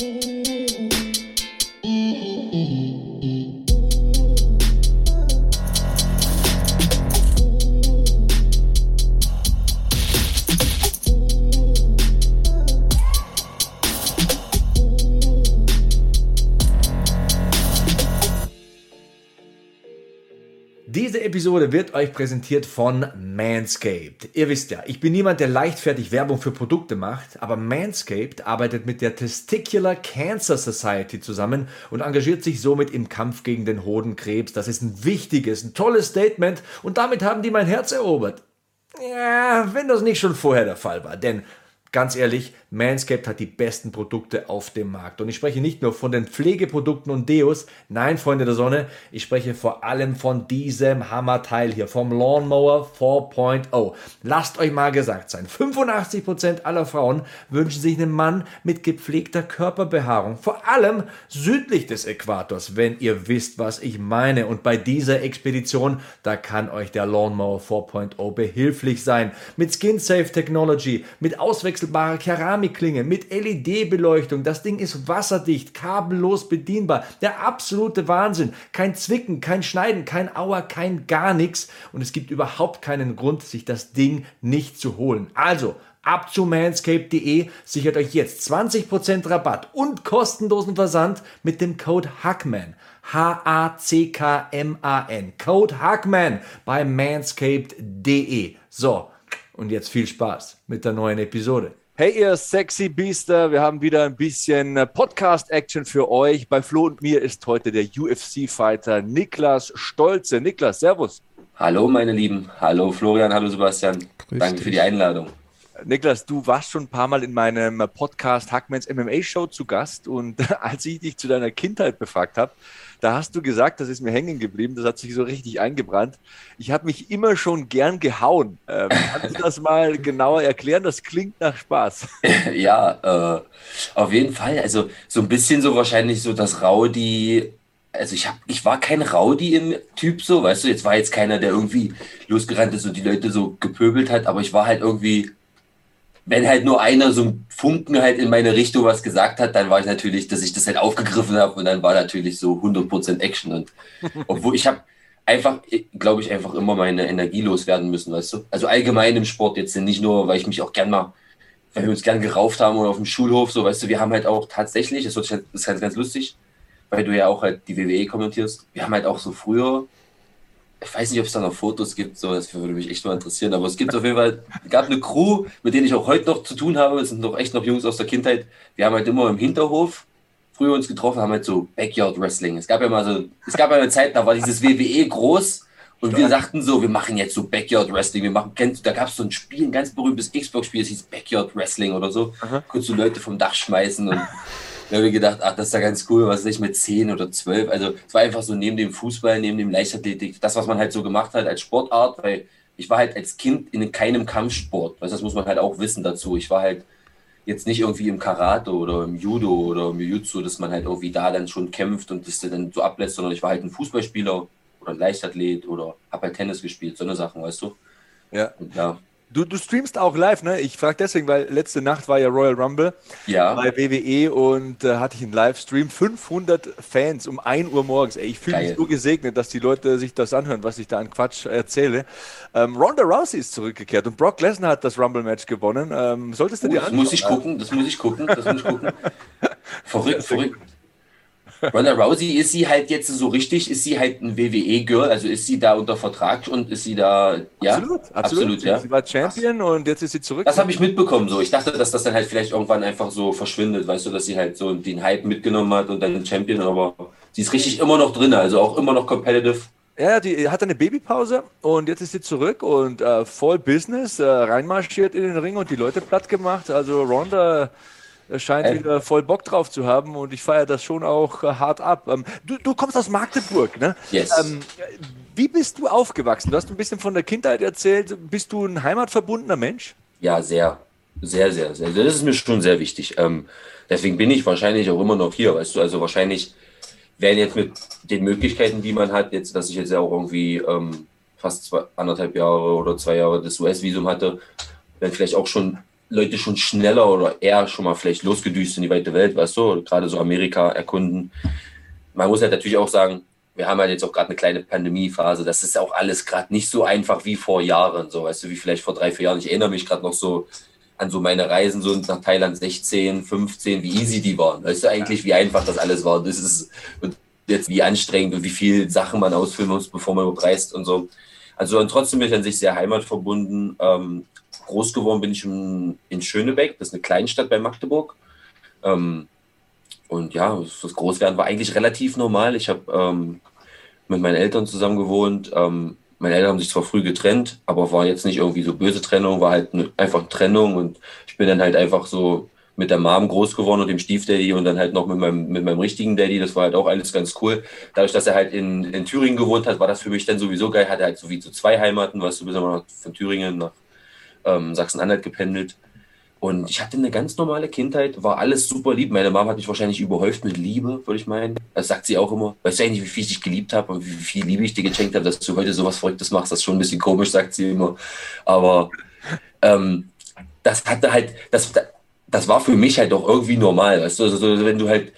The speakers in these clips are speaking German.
Diese Episode wird euch präsentiert von Manscaped. Ihr wisst ja, ich bin niemand, der leichtfertig Werbung für Produkte macht, aber Manscaped arbeitet mit der Testicular Cancer Society zusammen und engagiert sich somit im Kampf gegen den Hodenkrebs. Das ist ein wichtiges, ein tolles Statement und damit haben die mein Herz erobert. Ja, wenn das nicht schon vorher der Fall war, denn Ganz ehrlich, Manscaped hat die besten Produkte auf dem Markt. Und ich spreche nicht nur von den Pflegeprodukten und Deos, nein, Freunde der Sonne, ich spreche vor allem von diesem Hammerteil hier, vom Lawnmower 4.0. Lasst euch mal gesagt sein, 85% aller Frauen wünschen sich einen Mann mit gepflegter Körperbehaarung, vor allem südlich des Äquators, wenn ihr wisst, was ich meine. Und bei dieser Expedition, da kann euch der Lawnmower 4.0 behilflich sein. Mit Skin Safe Technology, mit Auswechslung auswechselbare Keramikklinge mit LED-Beleuchtung. Das Ding ist wasserdicht, kabellos bedienbar. Der absolute Wahnsinn. Kein Zwicken, kein Schneiden, kein Auer, kein gar nichts. Und es gibt überhaupt keinen Grund, sich das Ding nicht zu holen. Also, ab zu manscape.de sichert euch jetzt 20% Rabatt und kostenlosen Versand mit dem Code HACKMAN. H-A-C-K-M-A-N. Code HACKMAN bei manscaped.de. So, und jetzt viel Spaß mit der neuen Episode. Hey ihr sexy Biester, wir haben wieder ein bisschen äh, Podcast-Action für euch. Bei Flo und mir ist heute der UFC-Fighter Niklas Stolze. Niklas, Servus. Hallo meine Lieben, hallo Florian, hallo Sebastian. Grüß Danke dich. für die Einladung. Niklas, du warst schon ein paar Mal in meinem Podcast Hackmans MMA Show zu Gast und als ich dich zu deiner Kindheit befragt habe, da hast du gesagt, das ist mir hängen geblieben, das hat sich so richtig eingebrannt. Ich habe mich immer schon gern gehauen. Ähm, kannst du das mal genauer erklären? Das klingt nach Spaß. Ja, äh, auf jeden Fall. Also so ein bisschen so wahrscheinlich so das Rowdy also ich hab, ich war kein Rowdy im Typ so, weißt du, jetzt war jetzt keiner, der irgendwie losgerannt ist und die Leute so gepöbelt hat, aber ich war halt irgendwie wenn halt nur einer so ein Funken halt in meine Richtung was gesagt hat, dann war ich natürlich, dass ich das halt aufgegriffen habe und dann war natürlich so 100% Action. Und obwohl ich habe einfach, glaube ich, einfach immer meine Energie loswerden müssen, weißt du? Also allgemein im Sport jetzt nicht nur, weil ich mich auch gern mal, weil wir uns gern gerauft haben oder auf dem Schulhof, so, weißt du, wir haben halt auch tatsächlich, das ist ganz, ganz lustig, weil du ja auch halt die WWE kommentierst, wir haben halt auch so früher ich weiß nicht, ob es da noch Fotos gibt, so, das würde mich echt mal interessieren, aber es gibt auf jeden Fall, gab eine Crew, mit denen ich auch heute noch zu tun habe, das sind doch echt noch Jungs aus der Kindheit, wir haben halt immer im Hinterhof früher uns getroffen, haben halt so Backyard Wrestling. Es gab ja mal so, es gab ja eine Zeit, da war dieses WWE groß und wir sagten so, wir machen jetzt so Backyard Wrestling, wir machen, kennst da gab es so ein Spiel, ein ganz berühmtes Xbox-Spiel, das hieß Backyard Wrestling oder so, Aha. konntest du Leute vom Dach schmeißen und da habe ich gedacht, ach, das ist ja ganz cool, was ist ich mit 10 oder 12. Also es war einfach so neben dem Fußball, neben dem Leichtathletik, das, was man halt so gemacht hat als Sportart, weil ich war halt als Kind in keinem Kampfsport. Weißt, das muss man halt auch wissen dazu. Ich war halt jetzt nicht irgendwie im Karate oder im Judo oder im Jiu-Jitsu, dass man halt irgendwie da dann schon kämpft und das dann so ablässt, sondern ich war halt ein Fußballspieler oder ein Leichtathlet oder habe halt Tennis gespielt, so eine Sachen, weißt du? Ja. Und ja, Du, du streamst auch live, ne? Ich frage deswegen, weil letzte Nacht war ja Royal Rumble ja. bei WWE und äh, hatte ich einen Livestream. 500 Fans um 1 Uhr morgens. Ey, ich fühle mich so gesegnet, dass die Leute sich das anhören, was ich da an Quatsch erzähle. Ähm, Ronda Rousey ist zurückgekehrt und Brock Lesnar hat das Rumble-Match gewonnen. Ähm, solltest du oh, dir Das muss ich gucken, das muss ich gucken, das muss ich gucken. verrückt, verrückt. Ronda Rousey ist sie halt jetzt so richtig, ist sie halt ein WWE-Girl, also ist sie da unter Vertrag und ist sie da, ja? Absolut, absolut, absolut ja. Sie war Champion und jetzt ist sie zurück. Das habe ich mitbekommen so. Ich dachte, dass das dann halt vielleicht irgendwann einfach so verschwindet, weißt du, dass sie halt so den Hype mitgenommen hat und dann Champion, aber sie ist richtig immer noch drin, also auch immer noch competitive. Ja, die hat eine Babypause und jetzt ist sie zurück und äh, voll Business, äh, reinmarschiert in den Ring und die Leute platt gemacht. Also Ronda scheint äh. wieder voll Bock drauf zu haben und ich feiere das schon auch äh, hart ab. Ähm, du, du, kommst aus Magdeburg, ne? Yes. Ähm, wie bist du aufgewachsen? Du hast ein bisschen von der Kindheit erzählt. Bist du ein heimatverbundener Mensch? Ja, sehr. Sehr, sehr, sehr. Das ist mir schon sehr wichtig. Ähm, deswegen bin ich wahrscheinlich auch immer noch hier, weißt du. Also wahrscheinlich werden jetzt mit den Möglichkeiten, die man hat, jetzt, dass ich jetzt ja auch irgendwie ähm, fast zwei, anderthalb Jahre oder zwei Jahre das US-Visum hatte, werden vielleicht auch schon Leute schon schneller oder eher schon mal vielleicht losgedüst in die weite Welt, weißt du, gerade so Amerika erkunden. Man muss halt natürlich auch sagen, wir haben halt jetzt auch gerade eine kleine Pandemiephase. Das ist auch alles gerade nicht so einfach wie vor Jahren, so weißt du, wie vielleicht vor drei, vier Jahren. Ich erinnere mich gerade noch so an so meine Reisen so nach Thailand 16, 15, wie easy die waren. Weißt du eigentlich, wie einfach das alles war. Das ist jetzt wie anstrengend und wie viel Sachen man ausfüllen muss, bevor man überpreist und so. Also und trotzdem bin ich an sich sehr heimatverbunden. Ähm, groß geworden bin ich in, in, Schönebeck, das ist eine Kleinstadt bei Magdeburg. Ähm, und ja, das Großwerden war eigentlich relativ normal. Ich habe ähm, mit meinen Eltern zusammen gewohnt. Ähm, meine Eltern haben sich zwar früh getrennt, aber war jetzt nicht irgendwie so böse Trennung, war halt eine, einfach eine Trennung und ich bin dann halt einfach so mit der Mom groß geworden und dem Stiefdaddy und dann halt noch mit meinem, mit meinem richtigen Daddy. Das war halt auch alles ganz cool. Dadurch, dass er halt in, in Thüringen gewohnt hat, war das für mich dann sowieso geil. Hat er halt so wie zu zwei Heimaten, was du bist immer von Thüringen nach ähm, Sachsen-Anhalt gependelt. Und ich hatte eine ganz normale Kindheit, war alles super lieb. Meine Mama hat mich wahrscheinlich überhäuft mit Liebe, würde ich meinen. Das sagt sie auch immer. Weißt du eigentlich, wie viel ich dich geliebt habe und wie viel Liebe ich dir geschenkt habe, dass du heute sowas Verrücktes machst? Das ist schon ein bisschen komisch, sagt sie immer. Aber ähm, das hatte halt, das, das war für mich halt auch irgendwie normal. Weißt du, also, wenn du halt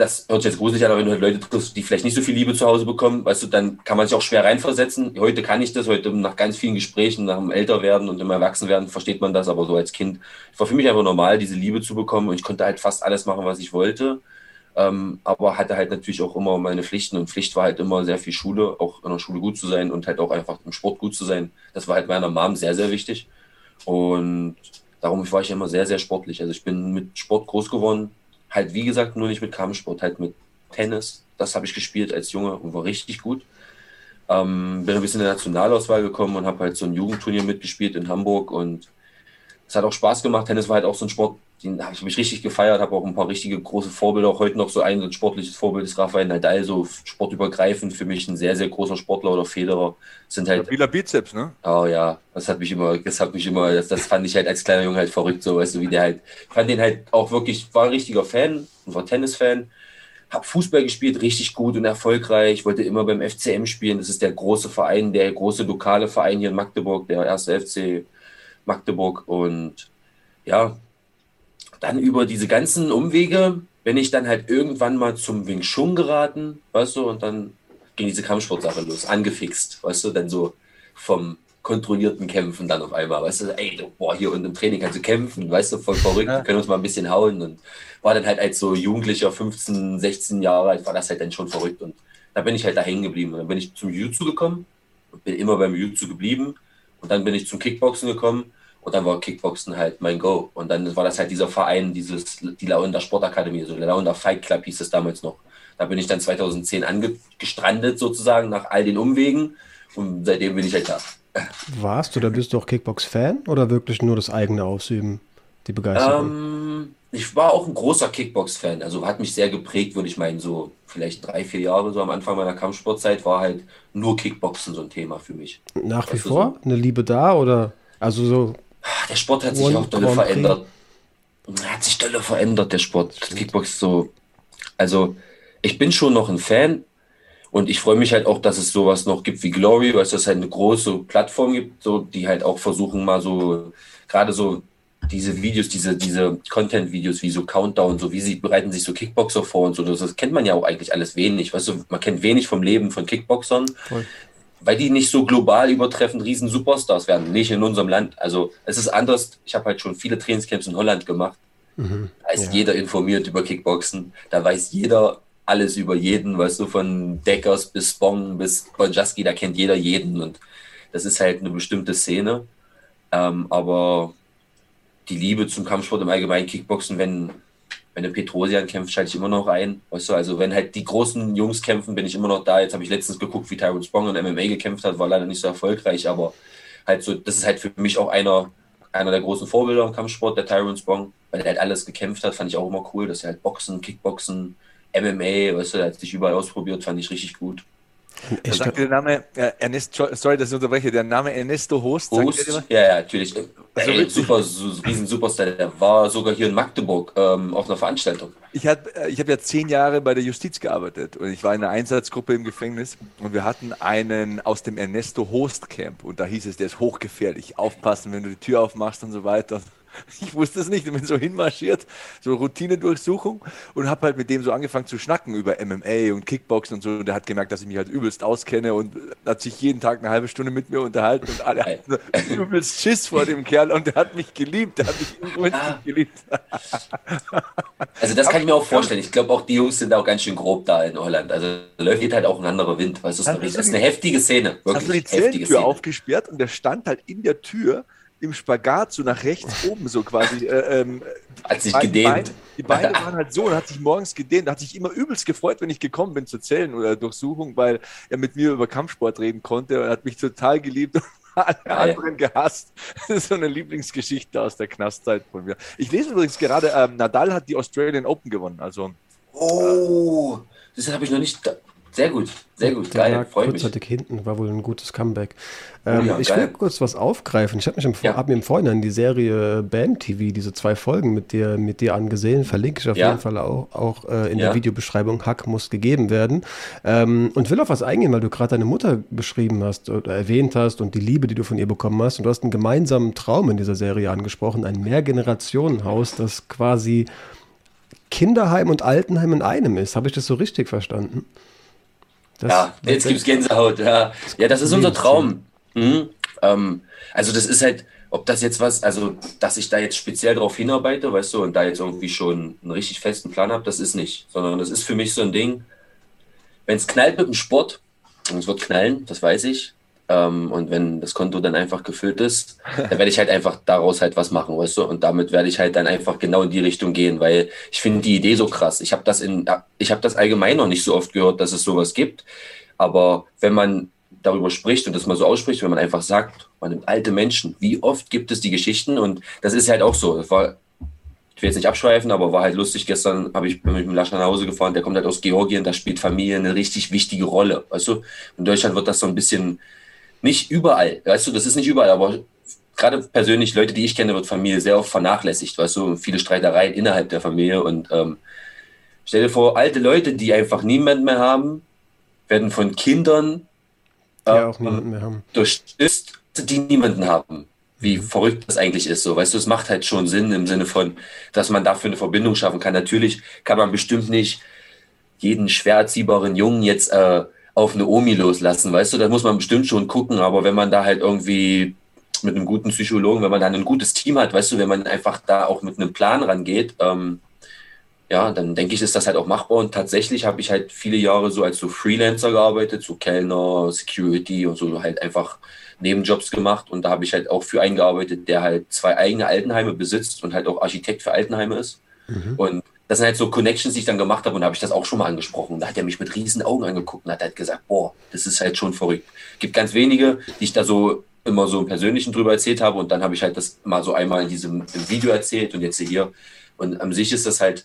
das hört sich jetzt gruselig an, aber wenn du halt Leute triffst, die vielleicht nicht so viel Liebe zu Hause bekommen, weißt du, dann kann man sich auch schwer reinversetzen. Heute kann ich das, heute nach ganz vielen Gesprächen, nach dem Älterwerden und dem Erwachsenwerden versteht man das, aber so als Kind war für mich einfach normal, diese Liebe zu bekommen und ich konnte halt fast alles machen, was ich wollte. Ähm, aber hatte halt natürlich auch immer meine Pflichten und Pflicht war halt immer sehr viel Schule, auch in der Schule gut zu sein und halt auch einfach im Sport gut zu sein. Das war halt meiner Mom sehr, sehr wichtig. Und darum war ich immer sehr, sehr sportlich. Also ich bin mit Sport groß geworden, Halt, wie gesagt, nur nicht mit Kampfsport, halt mit Tennis. Das habe ich gespielt als Junge und war richtig gut. Ähm, bin ein bisschen in der Nationalauswahl gekommen und habe halt so ein Jugendturnier mitgespielt in Hamburg und es hat auch Spaß gemacht. Tennis war halt auch so ein Sport, den habe ich mich richtig gefeiert, habe auch ein paar richtige große Vorbilder. Auch heute noch so ein, so ein sportliches Vorbild ist Rafael Nadal, so sportübergreifend für mich ein sehr, sehr großer Sportler oder Federer. Sind halt. Stabiler Bizeps, ne? Oh ja, das hat mich immer, das hat mich immer, das, das fand ich halt als kleiner Junge halt verrückt, so weißt du, wie der halt, fand den halt auch wirklich, war ein richtiger Fan, war Tennisfan. Hab Fußball gespielt, richtig gut und erfolgreich. Wollte immer beim FCM spielen. Das ist der große Verein, der große lokale Verein hier in Magdeburg, der erste FC Magdeburg. Und ja, dann über diese ganzen Umwege bin ich dann halt irgendwann mal zum Wing Chun geraten, weißt du, und dann ging diese Kampfsportsache los, angefixt, weißt du, dann so vom kontrollierten Kämpfen dann auf einmal, weißt du, ey, boah, hier und im Training kannst du kämpfen, weißt du, voll verrückt, wir können uns mal ein bisschen hauen und war dann halt als so Jugendlicher, 15, 16 Jahre alt, war das halt dann schon verrückt und da bin ich halt da hängen geblieben und dann bin ich zum Jiu-Jitsu gekommen und bin immer beim Jiu-Jitsu geblieben und dann bin ich zum Kickboxen gekommen und dann war Kickboxen halt mein Go. Und dann war das halt dieser Verein, dieses, die Lauender Sportakademie, so der Lauender Fight Club hieß es damals noch. Da bin ich dann 2010 angestrandet sozusagen, nach all den Umwegen. Und seitdem bin ich halt da. Warst du, da bist du auch Kickbox-Fan oder wirklich nur das eigene Ausüben, die Begeisterung? Ähm, ich war auch ein großer Kickbox-Fan. Also hat mich sehr geprägt, würde ich meinen, so vielleicht drei, vier Jahre, so am Anfang meiner Kampfsportzeit, war halt nur Kickboxen so ein Thema für mich. Nach wie vor? So? Eine Liebe da oder? Also so der Sport hat sich auch dolle verändert. Hat sich dolle verändert, der Sport. Kickbox so. Also, ich bin schon noch ein Fan und ich freue mich halt auch, dass es sowas noch gibt wie Glory, weil es das halt eine große Plattform gibt, so, die halt auch versuchen, mal so, gerade so diese Videos, diese, diese Content-Videos wie so Countdown, so wie sie bereiten sich so Kickboxer vor und so, das, das kennt man ja auch eigentlich alles wenig. Weißt du, man kennt wenig vom Leben von Kickboxern. Voll weil die nicht so global übertreffend riesen Superstars werden, nicht in unserem Land. Also es ist anders. Ich habe halt schon viele Trainingscamps in Holland gemacht. Mhm, da ist ja. jeder informiert über Kickboxen. Da weiß jeder alles über jeden, weißt du, von Deckers bis Bong bis Bonjaski, da kennt jeder jeden. Und das ist halt eine bestimmte Szene. Ähm, aber die Liebe zum Kampfsport im Allgemeinen, Kickboxen, wenn wenn der Petrosian kämpft, schalte ich immer noch ein. Weißt du, also wenn halt die großen Jungs kämpfen, bin ich immer noch da. Jetzt habe ich letztens geguckt, wie Tyrone Spong in MMA gekämpft hat, war leider nicht so erfolgreich, aber halt so, das ist halt für mich auch einer, einer der großen Vorbilder im Kampfsport, der Tyrone Spong, weil er halt alles gekämpft hat, fand ich auch immer cool, dass er halt Boxen, Kickboxen, MMA, weißt du, er hat sich überall ausprobiert, fand ich richtig gut. Da sagt der Name, äh, Ernesto, sorry, dass ich unterbreche, der Name Ernesto Host. Host, ja, ja, natürlich. Also Ey, super, so, riesen Superstar. Der war sogar hier in Magdeburg ähm, auf einer Veranstaltung. Ich habe äh, ich hab ja zehn Jahre bei der Justiz gearbeitet und ich war in einer Einsatzgruppe im Gefängnis und wir hatten einen aus dem Ernesto Host Camp und da hieß es, der ist hochgefährlich, aufpassen, wenn du die Tür aufmachst und so weiter. Ich wusste es nicht, ich bin so hinmarschiert, so Routine-Durchsuchung und habe halt mit dem so angefangen zu schnacken über MMA und Kickboxen und so. Und der hat gemerkt, dass ich mich halt übelst auskenne und hat sich jeden Tag eine halbe Stunde mit mir unterhalten und alle hatten übelst Schiss vor dem Kerl und der hat mich geliebt, der hat mich übelst ah. geliebt. Also das kann ich mir auch vorstellen. Ich glaube auch die Jungs sind auch ganz schön grob da in Holland. Also da läuft halt auch ein anderer Wind. Weißt du, das ist eine heftige Szene. Wirklich hast du die Zellentür aufgesperrt und der stand halt in der Tür im Spagat so nach rechts oben so quasi. Äh, ähm, hat sich gedehnt. Beine, die Beine waren halt so und hat sich morgens gedehnt. Hat sich immer übelst gefreut, wenn ich gekommen bin zur Zellen- oder Durchsuchung, weil er mit mir über Kampfsport reden konnte. Er hat mich total geliebt und alle anderen gehasst. Das ist so eine Lieblingsgeschichte aus der Knastzeit von mir. Ich lese übrigens gerade, ähm, Nadal hat die Australian Open gewonnen. Also, oh, das habe ich noch nicht. Sehr gut, sehr gut, Der geil, freut kurzzeitig mich. hinten, war wohl ein gutes Comeback. Ähm, oh ja, ich geil. will kurz was aufgreifen. Ich habe mich im ja. hab mir im Vorhinein die Serie Bam TV, diese zwei Folgen mit dir, mit dir angesehen. Verlinke ich auf ja. jeden Fall auch, auch äh, in der Videobeschreibung. Hack muss gegeben werden. Ähm, und will auf was eingehen, weil du gerade deine Mutter beschrieben hast oder erwähnt hast und die Liebe, die du von ihr bekommen hast. Und du hast einen gemeinsamen Traum in dieser Serie angesprochen, ein Mehrgenerationenhaus, das quasi Kinderheim und Altenheim in einem ist. Habe ich das so richtig verstanden? Das, ja, jetzt gibt es Gänsehaut. Ja. ja, das ist unser Traum. Mhm. Ähm, also das ist halt, ob das jetzt was, also dass ich da jetzt speziell drauf hinarbeite, weißt du, und da jetzt irgendwie schon einen richtig festen Plan habe, das ist nicht. Sondern das ist für mich so ein Ding, wenn es knallt mit dem Sport, und es wird knallen, das weiß ich, ähm, und wenn das Konto dann einfach gefüllt ist, dann werde ich halt einfach daraus halt was machen, weißt du? Und damit werde ich halt dann einfach genau in die Richtung gehen, weil ich finde die Idee so krass. Ich habe das in, ich habe das allgemein noch nicht so oft gehört, dass es sowas gibt. Aber wenn man darüber spricht und das mal so ausspricht, wenn man einfach sagt, man nimmt alte Menschen, wie oft gibt es die Geschichten? Und das ist halt auch so. Das war, ich will jetzt nicht abschweifen, aber war halt lustig. Gestern habe ich mit dem Laschner nach Hause gefahren, der kommt halt aus Georgien, da spielt Familie eine richtig wichtige Rolle. Weißt du? In Deutschland wird das so ein bisschen nicht überall, weißt du, das ist nicht überall, aber gerade persönlich, Leute, die ich kenne, wird Familie sehr oft vernachlässigt, weißt du, viele Streitereien innerhalb der Familie und ähm, stell dir vor, alte Leute, die einfach niemanden mehr haben, werden von Kindern äh, ja, auch niemanden mehr haben. durchstützt, die niemanden haben. Wie mhm. verrückt das eigentlich ist, so, weißt du, es macht halt schon Sinn im Sinne von, dass man dafür eine Verbindung schaffen kann. Natürlich kann man bestimmt nicht jeden schwer erziehbaren Jungen jetzt äh, auf eine Omi loslassen, weißt du, da muss man bestimmt schon gucken, aber wenn man da halt irgendwie mit einem guten Psychologen, wenn man dann ein gutes Team hat, weißt du, wenn man einfach da auch mit einem Plan rangeht, ähm, ja, dann denke ich, ist das halt auch machbar. Und tatsächlich habe ich halt viele Jahre so als so Freelancer gearbeitet, so Kellner, Security und so halt einfach Nebenjobs gemacht. Und da habe ich halt auch für einen gearbeitet, der halt zwei eigene Altenheime besitzt und halt auch Architekt für Altenheime ist. Mhm. Und das sind halt so Connections, die ich dann gemacht habe und da habe ich das auch schon mal angesprochen. Da hat er mich mit riesen Augen angeguckt und hat halt gesagt, boah, das ist halt schon verrückt. Gibt ganz wenige, die ich da so immer so im Persönlichen drüber erzählt habe und dann habe ich halt das mal so einmal in diesem Video erzählt und jetzt hier. Und an sich ist das halt,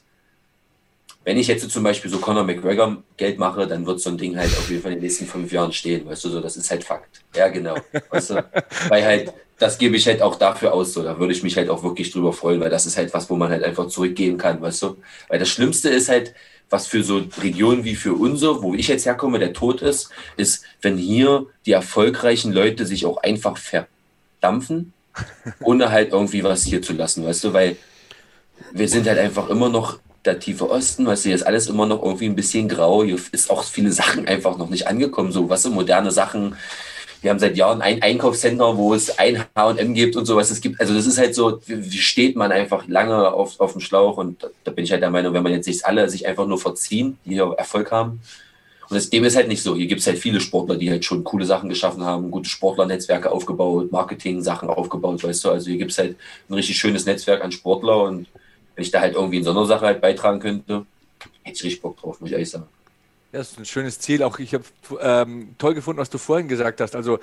wenn ich jetzt zum Beispiel so Conor McGregor Geld mache, dann wird so ein Ding halt auf jeden Fall in den nächsten fünf Jahren stehen, weißt du, so, das ist halt Fakt. Ja, genau. Weißt du, weil halt, das gebe ich halt auch dafür aus, so, da würde ich mich halt auch wirklich drüber freuen, weil das ist halt was, wo man halt einfach zurückgehen kann, weißt du, weil das Schlimmste ist halt, was für so Regionen wie für unsere, wo ich jetzt herkomme, der Tod ist, ist, wenn hier die erfolgreichen Leute sich auch einfach verdampfen, ohne halt irgendwie was hier zu lassen, weißt du, weil wir sind halt einfach immer noch der tiefe Osten, weißt du, hier ist alles immer noch irgendwie ein bisschen grau, hier ist auch viele Sachen einfach noch nicht angekommen, so, was weißt du, moderne Sachen. Wir haben seit Jahren ein Einkaufscenter, wo es ein H&M gibt und sowas. Es gibt, also das ist halt so, wie steht man einfach lange auf, auf dem Schlauch und da, bin ich halt der Meinung, wenn man jetzt nicht alle sich einfach nur verziehen, die hier Erfolg haben. Und das, dem ist halt nicht so. Hier gibt es halt viele Sportler, die halt schon coole Sachen geschaffen haben, gute Sportlernetzwerke aufgebaut, Marketing-Sachen aufgebaut, weißt du. Also hier gibt es halt ein richtig schönes Netzwerk an Sportler und wenn ich da halt irgendwie in so einer Sache halt beitragen könnte, hätte ich richtig Bock drauf, muss ich ehrlich sagen. Das ist ein schönes Ziel. Auch ich habe ähm, toll gefunden, was du vorhin gesagt hast. Also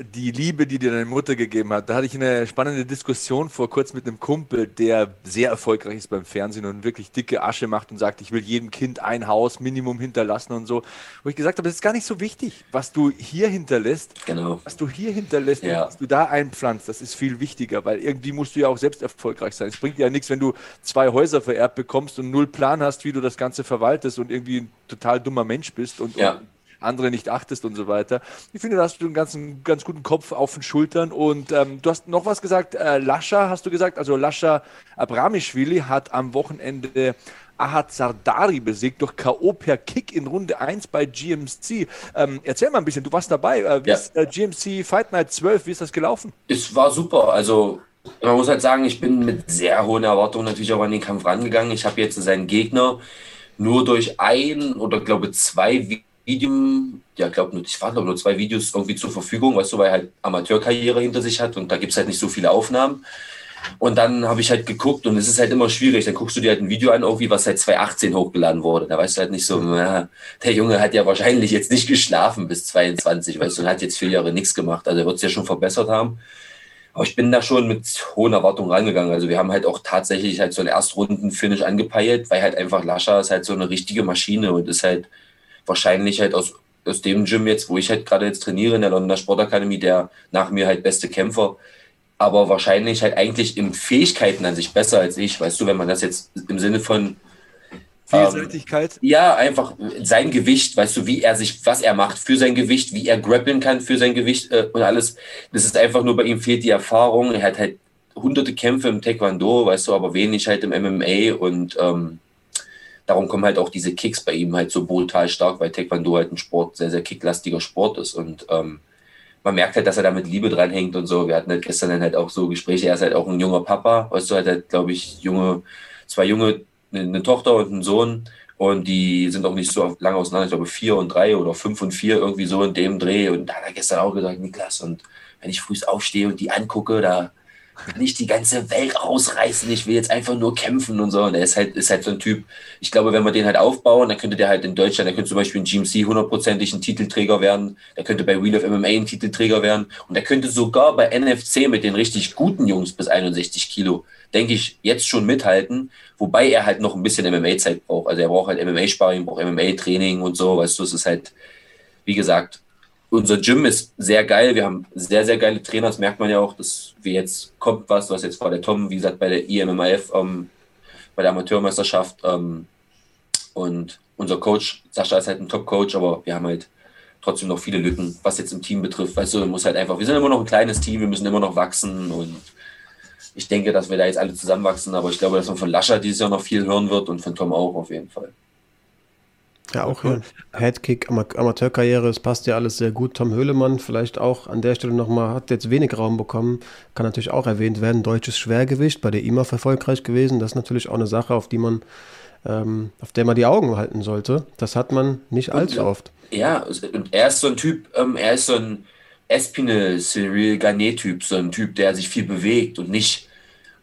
die Liebe, die dir deine Mutter gegeben hat. Da hatte ich eine spannende Diskussion vor kurzem mit einem Kumpel, der sehr erfolgreich ist beim Fernsehen und wirklich dicke Asche macht und sagt, ich will jedem Kind ein Haus Minimum hinterlassen und so. Wo ich gesagt habe, es ist gar nicht so wichtig, was du hier hinterlässt. Genau. Was du hier hinterlässt ja. was du da einpflanzt, das ist viel wichtiger, weil irgendwie musst du ja auch selbst erfolgreich sein. Es bringt dir ja nichts, wenn du zwei Häuser vererbt bekommst und null Plan hast, wie du das Ganze verwaltest und irgendwie ein total dummer Mensch bist und, ja. und andere nicht achtest und so weiter. Ich finde, da hast du einen ganz, ganz guten Kopf auf den Schultern. Und ähm, du hast noch was gesagt, äh, Lascha hast du gesagt, also Lascha Abramischwili hat am Wochenende Ahad Sardari besiegt durch K.O. per Kick in Runde 1 bei GMC. Ähm, erzähl mal ein bisschen, du warst dabei. Äh, wie ja. ist äh, GMC Fight Night 12, wie ist das gelaufen? Es war super. Also man muss halt sagen, ich bin mit sehr hohen Erwartungen natürlich auch an den Kampf rangegangen. Ich habe jetzt seinen Gegner nur durch ein oder glaube zwei Video, ja, glaube ich war glaube nur zwei Videos irgendwie zur Verfügung, weißt du, weil er halt Amateurkarriere hinter sich hat und da gibt es halt nicht so viele Aufnahmen. Und dann habe ich halt geguckt und es ist halt immer schwierig. Dann guckst du dir halt ein Video an, irgendwie, was seit 2018 hochgeladen wurde. Da weißt du halt nicht so, na, der Junge hat ja wahrscheinlich jetzt nicht geschlafen bis 22, weißt du, und hat jetzt vier Jahre nichts gemacht. Also er wird es ja schon verbessert haben. Aber ich bin da schon mit hohen Erwartungen rangegangen. Also wir haben halt auch tatsächlich halt so einen Erstrunden-Finish angepeilt, weil halt einfach Lascha ist halt so eine richtige Maschine und ist halt wahrscheinlich halt aus, aus dem Gym jetzt, wo ich halt gerade jetzt trainiere in der Londoner Sportakademie, der nach mir halt beste Kämpfer, aber wahrscheinlich halt eigentlich in Fähigkeiten an sich besser als ich, weißt du, wenn man das jetzt im Sinne von Vielseitigkeit? Ähm, ja, einfach sein Gewicht, weißt du, wie er sich, was er macht für sein Gewicht, wie er grappeln kann für sein Gewicht äh, und alles. Das ist einfach nur bei ihm fehlt die Erfahrung. Er hat halt hunderte Kämpfe im Taekwondo, weißt du, aber wenig halt im MMA und ähm, darum kommen halt auch diese Kicks bei ihm halt so brutal stark, weil Taekwondo halt ein Sport, sehr, sehr kicklastiger Sport ist und ähm, man merkt halt, dass er da mit Liebe dranhängt und so. Wir hatten halt gestern dann halt auch so Gespräche. Er ist halt auch ein junger Papa, weißt du, halt, halt glaube ich, junge, zwei junge, eine Tochter und einen Sohn. Und die sind auch nicht so lange auseinander. Ich glaube, vier und drei oder fünf und vier, irgendwie so in dem Dreh. Und da hat er gestern auch gesagt, Niklas, und wenn ich früh aufstehe und die angucke, da nicht die ganze Welt rausreißen, ich will jetzt einfach nur kämpfen und so. Und er ist halt, ist halt so ein Typ, ich glaube, wenn wir den halt aufbauen, dann könnte der halt in Deutschland, der könnte zum Beispiel in GMC hundertprozentig ein Titelträger werden, der könnte bei Wheel of MMA ein Titelträger werden. Und der könnte sogar bei NFC mit den richtig guten Jungs bis 61 Kilo, denke ich, jetzt schon mithalten, wobei er halt noch ein bisschen MMA-Zeit braucht. Also er braucht halt MMA-Sparring, braucht MMA-Training und so, weißt du, es ist halt, wie gesagt, unser Gym ist sehr geil. Wir haben sehr, sehr geile Trainer. Das merkt man ja auch, dass wir jetzt kommt was, was jetzt war der Tom, wie gesagt, bei der IMMAF, ähm, bei der Amateurmeisterschaft. Ähm, und unser Coach, Sascha ist halt ein Top-Coach, aber wir haben halt trotzdem noch viele Lücken, was jetzt im Team betrifft. Weißt du, muss halt einfach, wir sind immer noch ein kleines Team, wir müssen immer noch wachsen und ich denke, dass wir da jetzt alle zusammenwachsen, aber ich glaube, dass man von Lascha dieses Jahr noch viel hören wird und von Tom auch auf jeden Fall. Ja, auch cool. Headkick, Am Amateurkarriere, es passt ja alles sehr gut. Tom Höhlemann vielleicht auch an der Stelle nochmal, hat jetzt wenig Raum bekommen, kann natürlich auch erwähnt werden. Deutsches Schwergewicht, bei der IMAF erfolgreich gewesen. Das ist natürlich auch eine Sache, auf die man, ähm, auf der man die Augen halten sollte. Das hat man nicht allzu und, oft. Ja, und er ist so ein Typ, ähm, er ist so ein Espinel, Cyril Garnet-Typ, so ein Typ, der sich viel bewegt und nicht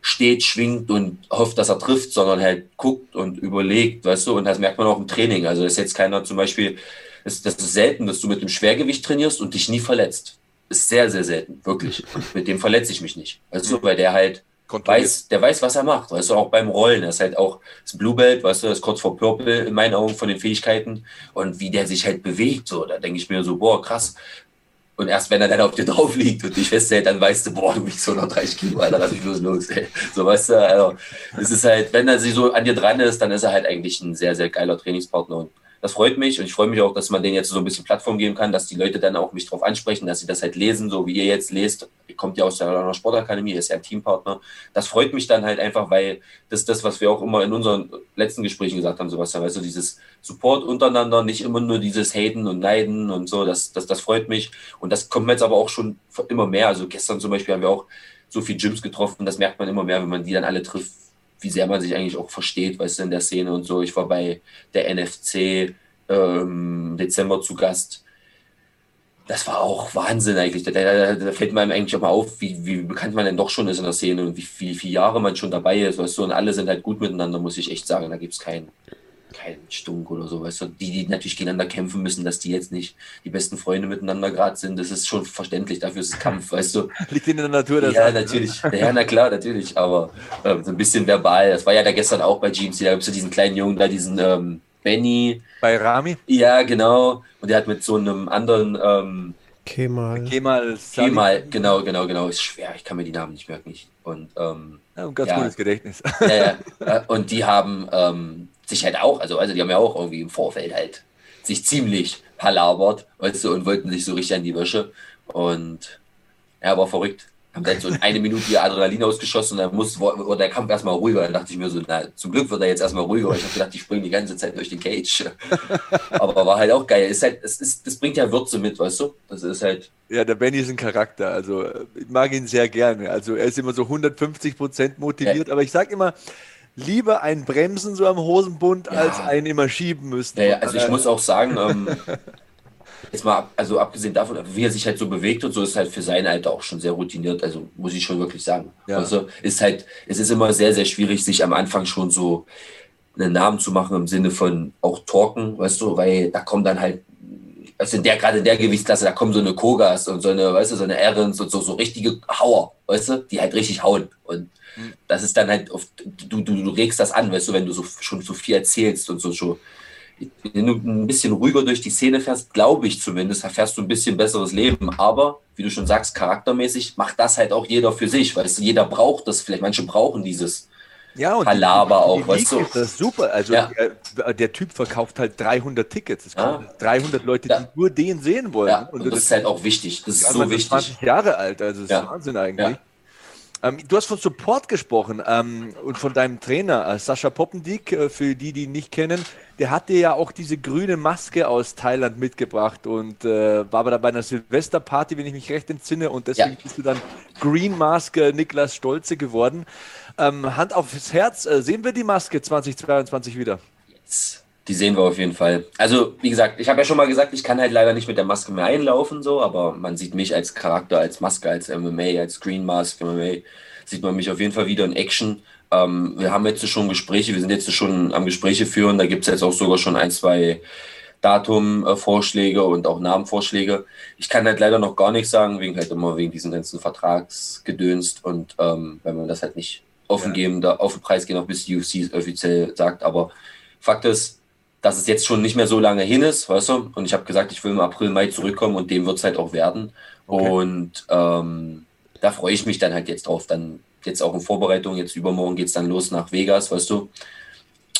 steht, schwingt und hofft, dass er trifft, sondern halt guckt und überlegt, weißt du, und das merkt man auch im Training. Also ist jetzt keiner zum Beispiel, das, das ist selten, dass du mit dem Schwergewicht trainierst und dich nie verletzt. Ist sehr, sehr selten, wirklich. mit dem verletze ich mich nicht. Du, weil der halt weiß, der weiß, was er macht. Weißt du, auch beim Rollen. Er ist halt auch das Blue Belt, weißt du, das ist kurz vor Purple in meinen Augen von den Fähigkeiten. Und wie der sich halt bewegt, so, da denke ich mir so, boah, krass. Und erst wenn er dann auf dir drauf liegt und dich festhält, dann weißt du, boah, du wiegst 130 Kilo, Alter, lass mich bloß los, ey. So, weißt du, also, es ist halt, wenn er so an dir dran ist, dann ist er halt eigentlich ein sehr, sehr geiler Trainingspartner und das freut mich und ich freue mich auch, dass man denen jetzt so ein bisschen Plattform geben kann, dass die Leute dann auch mich drauf ansprechen, dass sie das halt lesen, so wie ihr jetzt lest. Ihr kommt ja aus der Sportakademie, ist ja ein Teampartner. Das freut mich dann halt einfach, weil das ist das, was wir auch immer in unseren letzten Gesprächen gesagt haben, Sebastian, weißt du, dieses Support untereinander, nicht immer nur dieses Haten und Neiden und so, das, das, das freut mich. Und das kommt jetzt aber auch schon immer mehr. Also gestern zum Beispiel haben wir auch so viele Gyms getroffen, das merkt man immer mehr, wenn man die dann alle trifft, wie sehr man sich eigentlich auch versteht, weißt du, in der Szene und so. Ich war bei der NFC ähm, Dezember zu Gast. Das war auch Wahnsinn eigentlich. Da, da, da fällt man eigentlich auch mal auf, wie, wie bekannt man denn doch schon ist in der Szene und wie, viele Jahre man schon dabei ist, weißt du, und alle sind halt gut miteinander, muss ich echt sagen. Da gibt es keinen. Kein Stunk oder so, weißt du, die, die natürlich gegeneinander kämpfen müssen, dass die jetzt nicht die besten Freunde miteinander gerade sind, das ist schon verständlich, dafür ist es Kampf, weißt du. Liegt in der Natur das Ja, natürlich, ja, na klar, natürlich, aber ähm, so ein bisschen verbal, das war ja da gestern auch bei GMC, da gibt es ja diesen kleinen Jungen da, diesen ähm, Benny. Bei Rami? Ja, genau, und der hat mit so einem anderen... Ähm, Kemal. Kemal, Kemal, genau, genau, genau, ist schwer, ich kann mir die Namen nicht merken. Und, ähm, ja, ein ganz ja, gutes Gedächtnis. Ja, ja. Äh, und die haben ähm, sich halt auch, also, also die haben ja auch irgendwie im Vorfeld halt sich ziemlich palabert, weißt du, und wollten sich so richtig an die Wäsche. Und er war verrückt. Haben dann so in eine Minute ihr Adrenalin ausgeschossen und dann muss, wurde der Kampf erstmal ruhiger. Dann dachte ich mir so, na, zum Glück wird er jetzt erstmal ruhiger. Ich habe gedacht, die springen die ganze Zeit durch den Cage. Aber war halt auch geil. Ist halt, es ist, das bringt ja Würze mit, weißt du? Das ist halt. Ja, der Benny ist ein Charakter. Also ich mag ihn sehr gerne. Also er ist immer so 150 Prozent motiviert. Ja. Aber ich sag immer, lieber ein Bremsen so am Hosenbund, ja. als ein immer schieben müssen. Ja, ja also ich muss auch sagen, ähm, jetzt mal, also abgesehen davon, wie er sich halt so bewegt und so, ist halt für sein Alter auch schon sehr routiniert. Also muss ich schon wirklich sagen. Ja. Also ist halt, es ist immer sehr, sehr schwierig, sich am Anfang schon so einen Namen zu machen im Sinne von auch Talken, weißt du, weil da kommen dann halt, also der, gerade in der Gewichtsklasse, da kommen so eine Kogas und so eine, weißt du, so eine Erens und so, so richtige Hauer, weißt du, die halt richtig hauen. Und hm. das ist dann halt, oft, du, du, du regst das an, weißt du, wenn du so schon so viel erzählst und so schon wenn du ein bisschen ruhiger durch die Szene fährst, glaube ich zumindest, erfährst du ein bisschen besseres Leben. Aber, wie du schon sagst, charaktermäßig macht das halt auch jeder für sich. Weißt du, jeder braucht das vielleicht. Manche brauchen dieses ja, und Palaver die, auch. weißt du? ist das super. Also ja. der, der, Typ verkauft halt 300 Tickets. Es kommen ja. 300 Leute, die nur den sehen wollen. Ja, und, und das, das, ist halt auch wichtig. Das ist so wichtig. 20 Jahre alt, also das ist Wahnsinn eigentlich. Ähm, du hast von Support gesprochen ähm, und von deinem Trainer, äh, Sascha Poppendick, äh, für die, die ihn nicht kennen. Der hatte ja auch diese grüne Maske aus Thailand mitgebracht und äh, war aber da bei einer Silvesterparty, wenn ich mich recht entsinne. Und deswegen bist du dann Green Mask Niklas Stolze geworden. Ähm, Hand aufs Herz, äh, sehen wir die Maske 2022 wieder? Yes. Die sehen wir auf jeden Fall. Also, wie gesagt, ich habe ja schon mal gesagt, ich kann halt leider nicht mit der Maske mehr einlaufen, so, aber man sieht mich als Charakter, als Maske, als MMA, als Green Mask MMA, sieht man mich auf jeden Fall wieder in Action. Ähm, wir haben jetzt schon Gespräche, wir sind jetzt schon am Gespräche führen, da gibt es jetzt auch sogar schon ein, zwei Datumvorschläge und auch Namenvorschläge. Ich kann halt leider noch gar nichts sagen, wegen halt immer wegen diesen ganzen Vertragsgedönst und ähm, wenn man das halt nicht offen geben, da auf den Preis gehen, auch bis die UFC offiziell sagt. Aber Fakt ist, dass es jetzt schon nicht mehr so lange hin ist, weißt du? Und ich habe gesagt, ich will im April, Mai zurückkommen und dem wird es halt auch werden. Okay. Und ähm, da freue ich mich dann halt jetzt drauf. Dann jetzt auch in Vorbereitung, jetzt übermorgen geht es dann los nach Vegas, weißt du?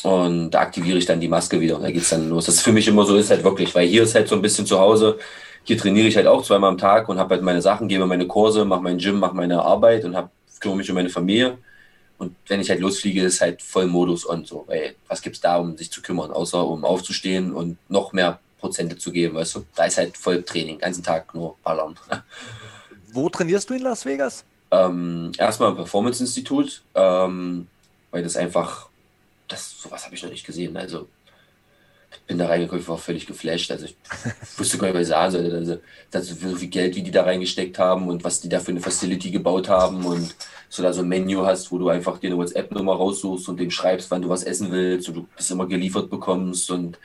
Und da aktiviere ich dann die Maske wieder und da geht es dann los. Das ist für mich immer so, ist halt wirklich, weil hier ist halt so ein bisschen zu Hause. Hier trainiere ich halt auch zweimal am Tag und habe halt meine Sachen, gebe meine Kurse, mache mein Gym, mache meine Arbeit und hab, kümmere mich um meine Familie. Und wenn ich halt losfliege, ist halt voll Modus und so. Weil was gibt es da, um sich zu kümmern, außer um aufzustehen und noch mehr Prozente zu geben, weißt du? Da ist halt voll Training, ganzen Tag nur ballern. Wo trainierst du in Las Vegas? Ähm, erstmal im Performance Institut, ähm, weil das einfach, das sowas habe ich noch nicht gesehen. Also bin da reingekommen, ich war völlig geflasht. Also ich wusste gar nicht, was ich sagen sollte. Also, das so viel Geld, wie die da reingesteckt haben und was die da für eine Facility gebaut haben und so da so ein Menü hast, wo du einfach dir eine WhatsApp-Nummer raussuchst und dem schreibst, wann du was essen willst und du das immer geliefert bekommst und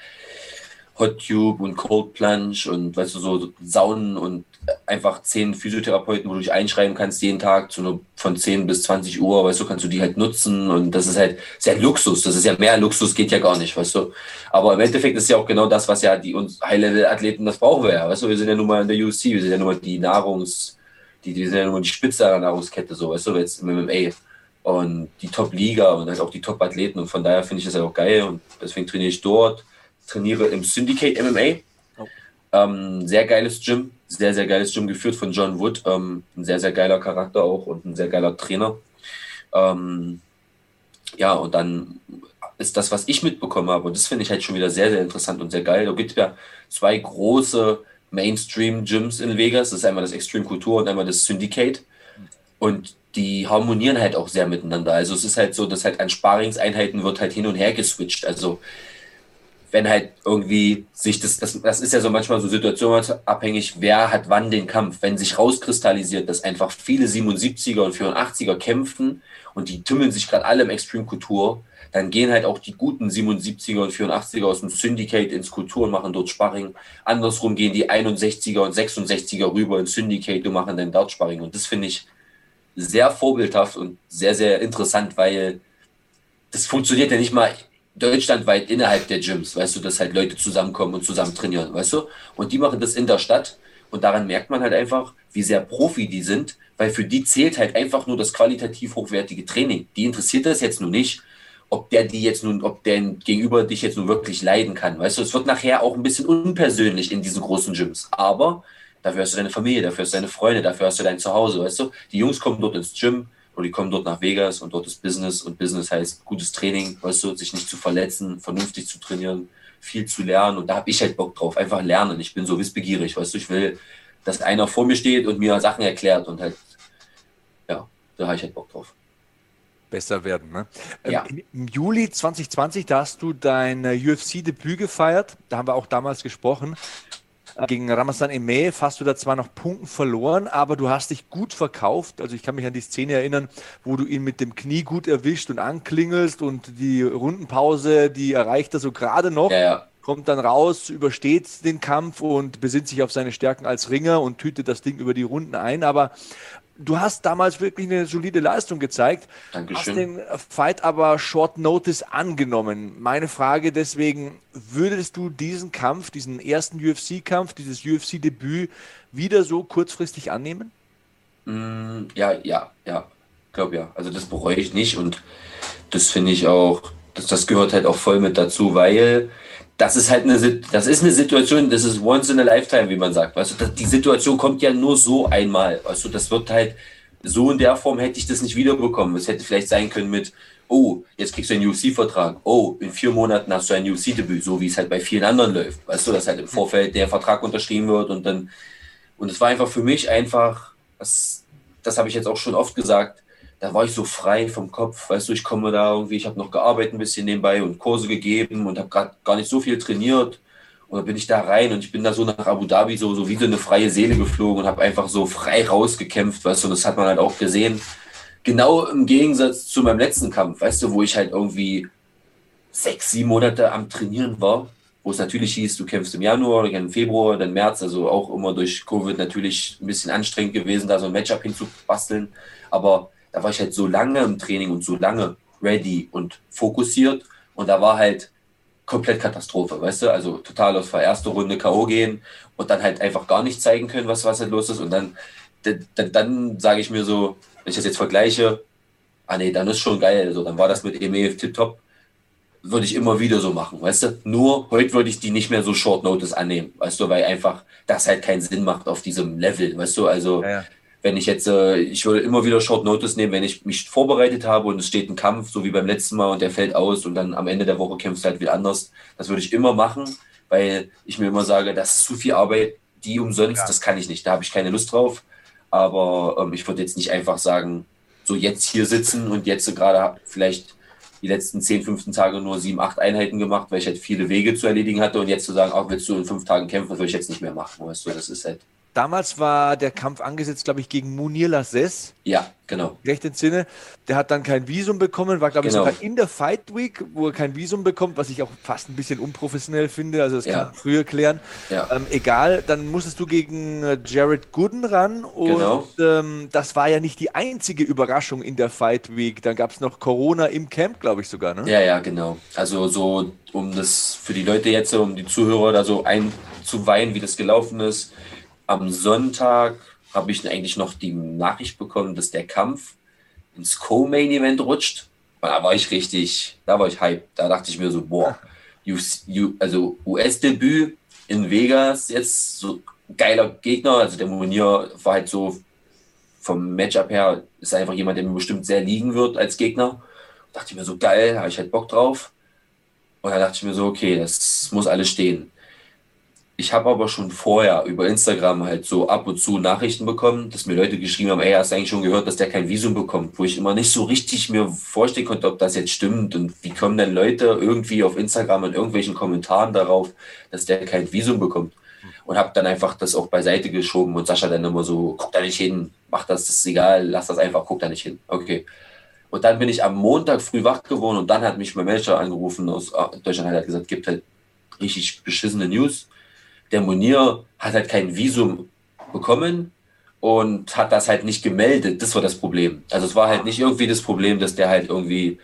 Hot Tube und Cold Plunge und weißt du, so Saunen und einfach zehn Physiotherapeuten, wo du dich einschreiben kannst jeden Tag zu nur von 10 bis 20 Uhr, weißt du, kannst du die halt nutzen und das ist halt sehr Luxus. Das ist ja mehr Luxus, geht ja gar nicht, weißt du. Aber im Endeffekt ist ja auch genau das, was ja die uns High-Level-Athleten, das brauchen wir ja, weißt du, wir sind ja nun mal in der UFC, wir sind ja nun mal die Nahrungs- die, die sind ja nur die Spitze der Nahrungskette, so, weißt du, jetzt im MMA. Und die Top-Liga und halt auch die Top-Athleten. Und von daher finde ich das ja auch geil. Und deswegen trainiere ich dort, trainiere im Syndicate MMA. Oh. Ähm, sehr geiles Gym, sehr, sehr geiles Gym geführt von John Wood. Ähm, ein sehr, sehr geiler Charakter auch und ein sehr geiler Trainer. Ähm, ja, und dann ist das, was ich mitbekommen habe, und das finde ich halt schon wieder sehr, sehr interessant und sehr geil. Da gibt es ja zwei große Mainstream-Gyms in Vegas. Das ist einmal das Extreme Kultur und einmal das Syndicate. Und die harmonieren halt auch sehr miteinander. Also es ist halt so, dass halt an Sparingseinheiten wird halt hin und her geswitcht. Also wenn halt irgendwie sich das, das, das ist ja so manchmal so situationsabhängig, wer hat wann den Kampf. Wenn sich rauskristallisiert, dass einfach viele 77er und 84er kämpfen und die tümmeln sich gerade alle im Extreme Kultur, dann gehen halt auch die guten 77er und 84er aus dem Syndicate ins Kultur und machen dort Sparring. Andersrum gehen die 61er und 66er rüber ins Syndicate und machen dann dort Sparring. Und das finde ich sehr vorbildhaft und sehr, sehr interessant, weil das funktioniert ja nicht mal deutschlandweit innerhalb der Gyms, weißt du, dass halt Leute zusammenkommen und zusammen trainieren, weißt du? Und die machen das in der Stadt und daran merkt man halt einfach, wie sehr Profi die sind, weil für die zählt halt einfach nur das qualitativ hochwertige Training. Die interessiert das jetzt nur nicht, ob der die jetzt nun, ob der gegenüber dich jetzt nun wirklich leiden kann. Weißt du, es wird nachher auch ein bisschen unpersönlich in diesen großen Gyms. Aber dafür hast du deine Familie, dafür hast du deine Freunde, dafür hast du dein Zuhause, weißt du? Die Jungs kommen dort ins Gym oder die kommen dort nach Vegas und dort ist Business und Business heißt gutes Training, weißt du, sich nicht zu verletzen, vernünftig zu trainieren, viel zu lernen und da habe ich halt Bock drauf, einfach lernen. Ich bin so wissbegierig, weißt du, ich will, dass einer vor mir steht und mir Sachen erklärt und halt, ja, da habe ich halt Bock drauf besser werden. Ne? Ähm, ja. Im Juli 2020, da hast du dein äh, UFC-Debüt gefeiert. Da haben wir auch damals gesprochen. Gegen Ramazan hast du da zwar noch Punkten verloren, aber du hast dich gut verkauft. Also ich kann mich an die Szene erinnern, wo du ihn mit dem Knie gut erwischt und anklingelst und die Rundenpause, die erreicht er so gerade noch. Ja, ja. Kommt dann raus, übersteht den Kampf und besinnt sich auf seine Stärken als Ringer und tütet das Ding über die Runden ein. Aber du hast damals wirklich eine solide Leistung gezeigt. Dankeschön. Hast den Fight aber Short Notice angenommen. Meine Frage deswegen, würdest du diesen Kampf, diesen ersten UFC-Kampf, dieses UFC-Debüt wieder so kurzfristig annehmen? Mm, ja, ja, ja. Ich glaube ja. Also das bereue ich nicht und das finde ich auch, das, das gehört halt auch voll mit dazu, weil das ist halt eine, das ist eine Situation, das ist once in a lifetime, wie man sagt. Weißt du, die Situation kommt ja nur so einmal. Weißt du, das wird halt so in der Form hätte ich das nicht wiederbekommen. Es hätte vielleicht sein können mit, oh, jetzt kriegst du einen UFC-Vertrag. Oh, in vier Monaten hast du ein UFC-Debüt, so wie es halt bei vielen anderen läuft. Weißt du, dass halt im Vorfeld der Vertrag unterschrieben wird und dann, und es war einfach für mich einfach, das, das habe ich jetzt auch schon oft gesagt, da war ich so frei vom Kopf, weißt du, ich komme da irgendwie, ich habe noch gearbeitet ein bisschen nebenbei und Kurse gegeben und habe gerade gar nicht so viel trainiert. Und dann bin ich da rein und ich bin da so nach Abu Dhabi so, so wie so eine freie Seele geflogen und habe einfach so frei rausgekämpft, weißt du, und das hat man halt auch gesehen. Genau im Gegensatz zu meinem letzten Kampf, weißt du, wo ich halt irgendwie sechs, sieben Monate am Trainieren war, wo es natürlich hieß, du kämpfst im Januar, dann im Februar, dann März, also auch immer durch Covid natürlich ein bisschen anstrengend gewesen, da so ein Matchup hinzubasteln. Aber da war ich halt so lange im Training und so lange ready und fokussiert und da war halt komplett Katastrophe, weißt du? Also total aus der ersten Runde K.O. gehen und dann halt einfach gar nicht zeigen können, was, was halt los ist. Und dann, dann, dann sage ich mir so, wenn ich das jetzt vergleiche, ah nee, dann ist schon geil. Also dann war das mit EMF tipptopp, würde ich immer wieder so machen, weißt du? Nur heute würde ich die nicht mehr so Short Notice annehmen, weißt du, weil einfach das halt keinen Sinn macht auf diesem Level, weißt du? Also ja, ja wenn ich jetzt, äh, ich würde immer wieder Short Notice nehmen, wenn ich mich vorbereitet habe und es steht ein Kampf, so wie beim letzten Mal und der fällt aus und dann am Ende der Woche kämpft halt wieder anders. Das würde ich immer machen, weil ich mir immer sage, das ist zu viel Arbeit, die umsonst, ja. das kann ich nicht, da habe ich keine Lust drauf. Aber ähm, ich würde jetzt nicht einfach sagen, so jetzt hier sitzen und jetzt gerade vielleicht die letzten 10, 15 Tage nur 7, 8 Einheiten gemacht, weil ich halt viele Wege zu erledigen hatte und jetzt zu sagen, auch willst du in fünf Tagen kämpfen, das würde ich jetzt nicht mehr machen. Weißt du, das ist halt Damals war der Kampf angesetzt, glaube ich, gegen Munir Lasses. Ja, genau. Recht im Sinne. Der hat dann kein Visum bekommen, war, glaube ich, genau. sogar in der Fight Week, wo er kein Visum bekommt, was ich auch fast ein bisschen unprofessionell finde. Also, das ja. kann man früher klären. Ja. Ähm, egal, dann musstest du gegen äh, Jared Gooden ran. Und genau. ähm, das war ja nicht die einzige Überraschung in der Fight Week. Dann gab es noch Corona im Camp, glaube ich sogar. Ne? Ja, ja, genau. Also, so, um das für die Leute jetzt, um die Zuhörer da so einzuweihen, wie das gelaufen ist am Sonntag habe ich eigentlich noch die Nachricht bekommen, dass der Kampf ins Co-Main-Event rutscht. Da war ich richtig, da war ich hype. Da dachte ich mir so, boah, also US-Debüt in Vegas, jetzt so geiler Gegner. Also der Monier war halt so vom Matchup her, ist einfach jemand, der mir bestimmt sehr liegen wird als Gegner. Da dachte ich mir so, geil, habe ich halt Bock drauf. Und dann dachte ich mir so, okay, das muss alles stehen. Ich habe aber schon vorher über Instagram halt so ab und zu Nachrichten bekommen, dass mir Leute geschrieben haben, ey, hast du eigentlich schon gehört, dass der kein Visum bekommt, wo ich immer nicht so richtig mir vorstellen konnte, ob das jetzt stimmt und wie kommen denn Leute irgendwie auf Instagram in irgendwelchen Kommentaren darauf, dass der kein Visum bekommt. Und habe dann einfach das auch beiseite geschoben und Sascha dann immer so, guck da nicht hin, mach das, das ist egal, lass das einfach, guck da nicht hin. Okay. Und dann bin ich am Montag früh wach geworden und dann hat mich mein Manager angerufen aus äh, Deutschland, hat gesagt, gibt halt richtig beschissene News. Der Monier hat halt kein Visum bekommen und hat das halt nicht gemeldet. Das war das Problem. Also es war halt nicht irgendwie das Problem, dass der halt irgendwie,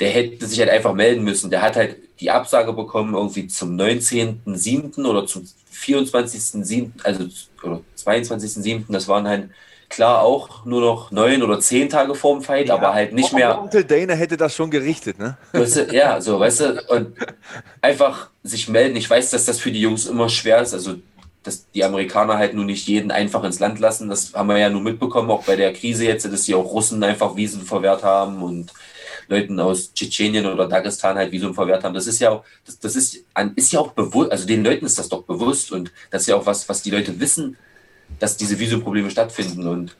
der hätte sich halt einfach melden müssen. Der hat halt die Absage bekommen irgendwie zum 19.07. oder zum 24.07., also oder 22.07. Das waren halt klar auch nur noch neun oder zehn Tage vorm Fight, ja, aber halt nicht mehr. Onkel Dana hätte das schon gerichtet, ne? Weißt du, ja, so, weißt du, und einfach sich melden. Ich weiß, dass das für die Jungs immer schwer ist. Also, dass die Amerikaner halt nur nicht jeden einfach ins Land lassen. Das haben wir ja nur mitbekommen, auch bei der Krise jetzt, dass die auch Russen einfach Wiesen verwehrt haben und Leuten aus Tschetschenien oder Dagestan halt Visum verwehrt haben. Das ist ja auch, das, das ist, ist ja auch bewusst, also den Leuten ist das doch bewusst und das ist ja auch was, was die Leute wissen, dass diese Visumprobleme stattfinden. Und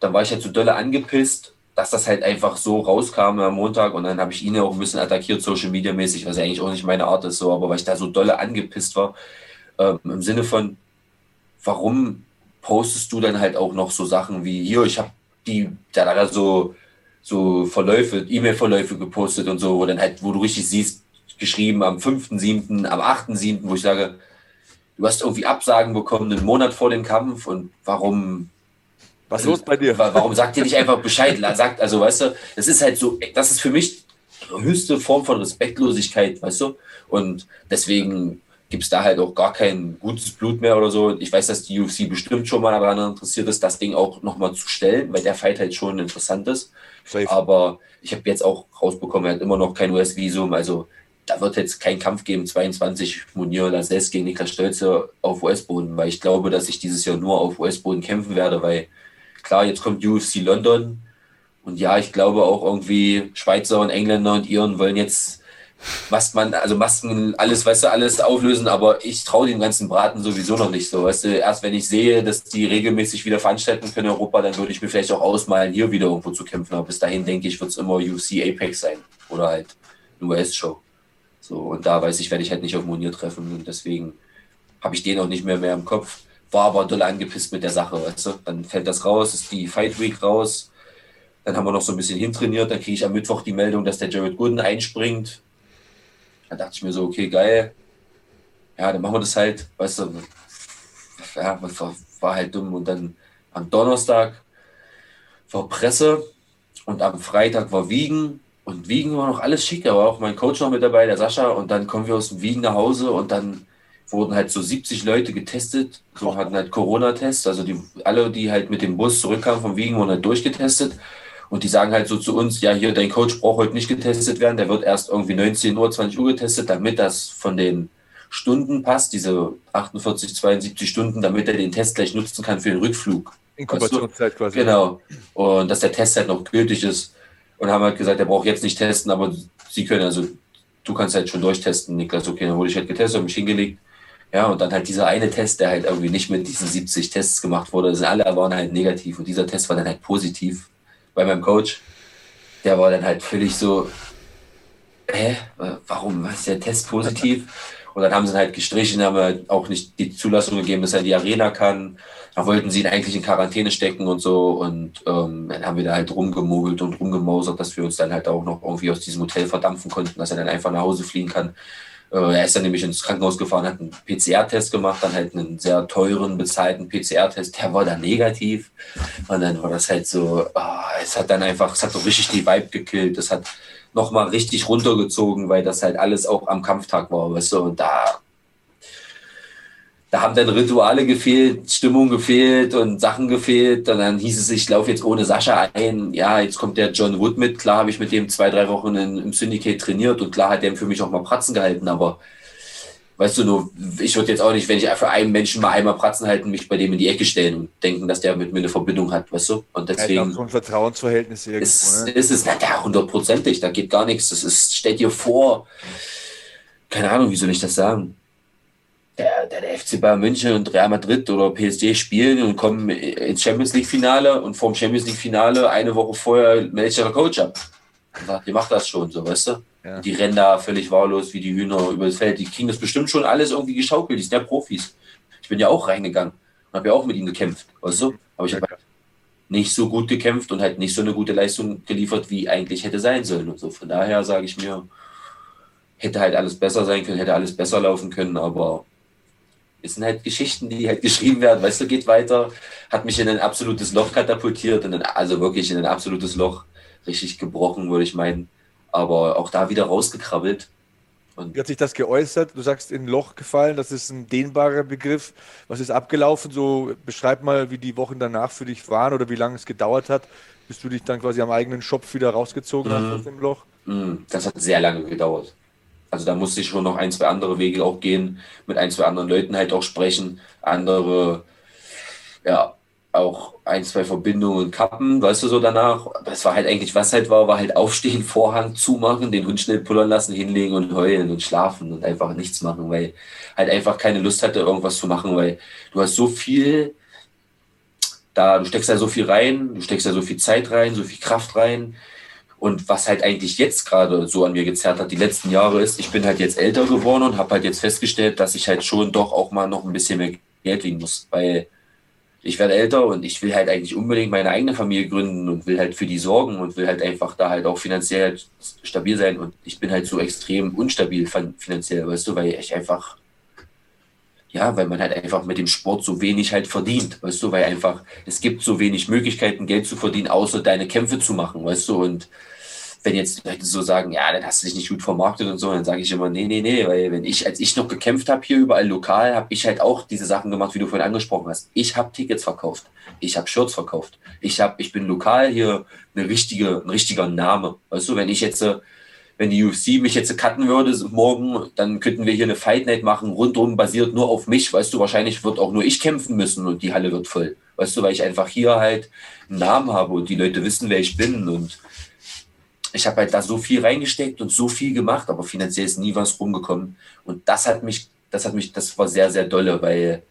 dann war ich halt so dolle angepisst, dass das halt einfach so rauskam am Montag und dann habe ich ihn ja auch ein bisschen attackiert, Social Media mäßig, was ja eigentlich auch nicht meine Art ist, so, aber weil ich da so dolle angepisst war, ähm, im Sinne von, warum postest du dann halt auch noch so Sachen wie hier, ich habe die, da er so, so Verläufe, E-Mail-Verläufe gepostet und so, wo dann halt, wo du richtig siehst, geschrieben am 5.7., am 8.7., wo ich sage, du hast irgendwie Absagen bekommen einen Monat vor dem Kampf und warum. Was ist los bei dir? Warum sagt ihr nicht einfach Bescheid? Sagt, also, weißt du, das ist halt so, das ist für mich höchste Form von Respektlosigkeit, weißt du? Und deswegen gibt es da halt auch gar kein gutes Blut mehr oder so. Ich weiß, dass die UFC bestimmt schon mal daran interessiert ist, das Ding auch nochmal zu stellen, weil der Fight halt schon interessant ist. Safe. Aber ich habe jetzt auch rausbekommen, er hat immer noch kein US-Visum. Also da wird jetzt kein Kampf geben, 22 Munir Lazes gegen Niklas Stölze auf US-Boden, weil ich glaube, dass ich dieses Jahr nur auf US-Boden kämpfen werde, weil klar, jetzt kommt UFC London und ja, ich glaube auch irgendwie Schweizer und Engländer und Iren wollen jetzt was also Masken, alles, weißt du, alles auflösen, aber ich traue dem ganzen Braten sowieso noch nicht so, weißt du, erst wenn ich sehe, dass die regelmäßig wieder veranstalten können in Europa, dann würde ich mir vielleicht auch ausmalen, hier wieder irgendwo zu kämpfen, aber bis dahin denke ich, wird es immer UFC Apex sein oder halt eine US-Show. So, und da weiß ich, werde ich halt nicht auf Monier treffen. Und deswegen habe ich den auch nicht mehr mehr im Kopf. War aber doll angepisst mit der Sache, weißt du? Dann fällt das raus, ist die Fight Week raus. Dann haben wir noch so ein bisschen hintrainiert. Dann kriege ich am Mittwoch die Meldung, dass der Jared Gooden einspringt. Dann dachte ich mir so, okay, geil. Ja, dann machen wir das halt, weißt du. Ja, war halt dumm. Und dann am Donnerstag war Presse und am Freitag war Wiegen und Wiegen war noch alles schick, war auch mein Coach noch mit dabei, der Sascha. Und dann kommen wir aus dem Wiegen nach Hause und dann wurden halt so 70 Leute getestet, so hatten halt Corona-Tests. Also die, alle, die halt mit dem Bus zurückkamen vom Wiegen, wurden halt durchgetestet. Und die sagen halt so zu uns, ja, hier, dein Coach braucht heute nicht getestet werden, der wird erst irgendwie 19 Uhr, 20 Uhr getestet, damit das von den Stunden passt, diese 48, 72 Stunden, damit er den Test gleich nutzen kann für den Rückflug. Inkubationszeit quasi. Genau. Und dass der Test halt noch gültig ist und haben halt gesagt, er braucht jetzt nicht testen, aber sie können, also du kannst halt schon durchtesten, Niklas. Okay, dann wurde ich halt getestet, habe mich hingelegt. Ja, und dann halt dieser eine Test, der halt irgendwie nicht mit diesen 70 Tests gemacht wurde, sind alle waren halt negativ und dieser Test war dann halt positiv bei meinem Coach. Der war dann halt völlig so, hä, warum ist der Test positiv? Und dann haben sie ihn halt gestrichen, haben auch nicht die Zulassung gegeben, dass er in die Arena kann. Da wollten sie ihn eigentlich in Quarantäne stecken und so. Und ähm, dann haben wir da halt rumgemogelt und rumgemausert, dass wir uns dann halt auch noch irgendwie aus diesem Hotel verdampfen konnten, dass er dann einfach nach Hause fliehen kann. Äh, er ist dann nämlich ins Krankenhaus gefahren, hat einen PCR-Test gemacht, dann halt einen sehr teuren, bezahlten PCR-Test. Der war dann negativ. Und dann war das halt so, oh, es hat dann einfach, es hat so richtig die Vibe gekillt. Das hat nochmal richtig runtergezogen, weil das halt alles auch am Kampftag war, weißt du, und da da haben dann Rituale gefehlt, Stimmung gefehlt und Sachen gefehlt. Und dann hieß es, ich laufe jetzt ohne Sascha ein. Ja, jetzt kommt der John Wood mit. Klar habe ich mit dem zwei, drei Wochen in, im Syndicate trainiert und klar hat der für mich auch mal Pratzen gehalten. Aber weißt du nur, ich würde jetzt auch nicht, wenn ich für einen Menschen mal einmal Pratzen halten, mich bei dem in die Ecke stellen und denken, dass der mit mir eine Verbindung hat, weißt du? Und deswegen. Ja, so ein Vertrauensverhältnis irgendwo, ist, ne? ist es, na, ja, hundertprozentig, da geht gar nichts. Das ist, stell dir vor, keine Ahnung, wie soll ich das sagen? der, der, FC Bayern München und Real Madrid oder PSG spielen und kommen ins Champions League Finale und vorm Champions League Finale eine Woche vorher meldet der Coach ab. Und sagt, ihr macht das schon, so weißt du? Ja. Die rennen da völlig wahllos wie die Hühner über das Feld. Die kriegen das bestimmt schon alles irgendwie geschaukelt. Die sind ja Profis. Ich bin ja auch reingegangen und habe ja auch mit ihnen gekämpft, weißt du? Aber ich habe nicht so gut gekämpft und halt nicht so eine gute Leistung geliefert, wie eigentlich hätte sein sollen. Und so von daher sage ich mir, hätte halt alles besser sein können, hätte alles besser laufen können, aber es sind halt Geschichten, die halt geschrieben werden, weißt du, geht weiter, hat mich in ein absolutes Loch katapultiert, in ein, also wirklich in ein absolutes Loch, richtig gebrochen, würde ich meinen, aber auch da wieder rausgekrabbelt und Wie hat sich das geäußert? Du sagst in Loch gefallen, das ist ein dehnbarer Begriff. Was ist abgelaufen? So beschreib mal, wie die Wochen danach für dich waren oder wie lange es gedauert hat, bis du dich dann quasi am eigenen Schopf wieder rausgezogen mhm. hast aus dem Loch. Mhm. Das hat sehr lange gedauert. Also da musste ich schon noch ein, zwei andere Wege auch gehen, mit ein, zwei anderen Leuten halt auch sprechen, andere, ja, auch ein, zwei Verbindungen kappen, weißt du, so danach. Das war halt eigentlich, was halt war, war halt aufstehen, Vorhang zumachen, den Hund schnell pullern lassen, hinlegen und heulen und schlafen und einfach nichts machen, weil halt einfach keine Lust hatte, irgendwas zu machen, weil du hast so viel da, du steckst da so viel rein, du steckst da so viel Zeit rein, so viel Kraft rein. Und was halt eigentlich jetzt gerade so an mir gezerrt hat, die letzten Jahre ist, ich bin halt jetzt älter geworden und habe halt jetzt festgestellt, dass ich halt schon doch auch mal noch ein bisschen mehr Geld kriegen muss, weil ich werde älter und ich will halt eigentlich unbedingt meine eigene Familie gründen und will halt für die sorgen und will halt einfach da halt auch finanziell halt stabil sein. Und ich bin halt so extrem unstabil finanziell, weißt du, weil ich einfach, ja, weil man halt einfach mit dem Sport so wenig halt verdient, weißt du, weil einfach, es gibt so wenig Möglichkeiten, Geld zu verdienen, außer deine Kämpfe zu machen, weißt du, und wenn jetzt Leute so sagen, ja, dann hast du dich nicht gut vermarktet und so, dann sage ich immer, nee, nee, nee, weil wenn ich, als ich noch gekämpft habe hier überall lokal, habe ich halt auch diese Sachen gemacht, wie du vorhin angesprochen hast. Ich habe Tickets verkauft, ich habe Shirts verkauft, ich habe, ich bin lokal hier eine richtige, ein richtiger Name. Weißt du, wenn ich jetzt, wenn die UFC mich jetzt cutten würde morgen, dann könnten wir hier eine Fight Night machen, rundum basiert nur auf mich. Weißt du, wahrscheinlich wird auch nur ich kämpfen müssen und die Halle wird voll. Weißt du, weil ich einfach hier halt einen Namen habe und die Leute wissen, wer ich bin und ich habe halt da so viel reingesteckt und so viel gemacht, aber finanziell ist nie was rumgekommen. Und das hat mich, das hat mich, das war sehr, sehr dolle, weil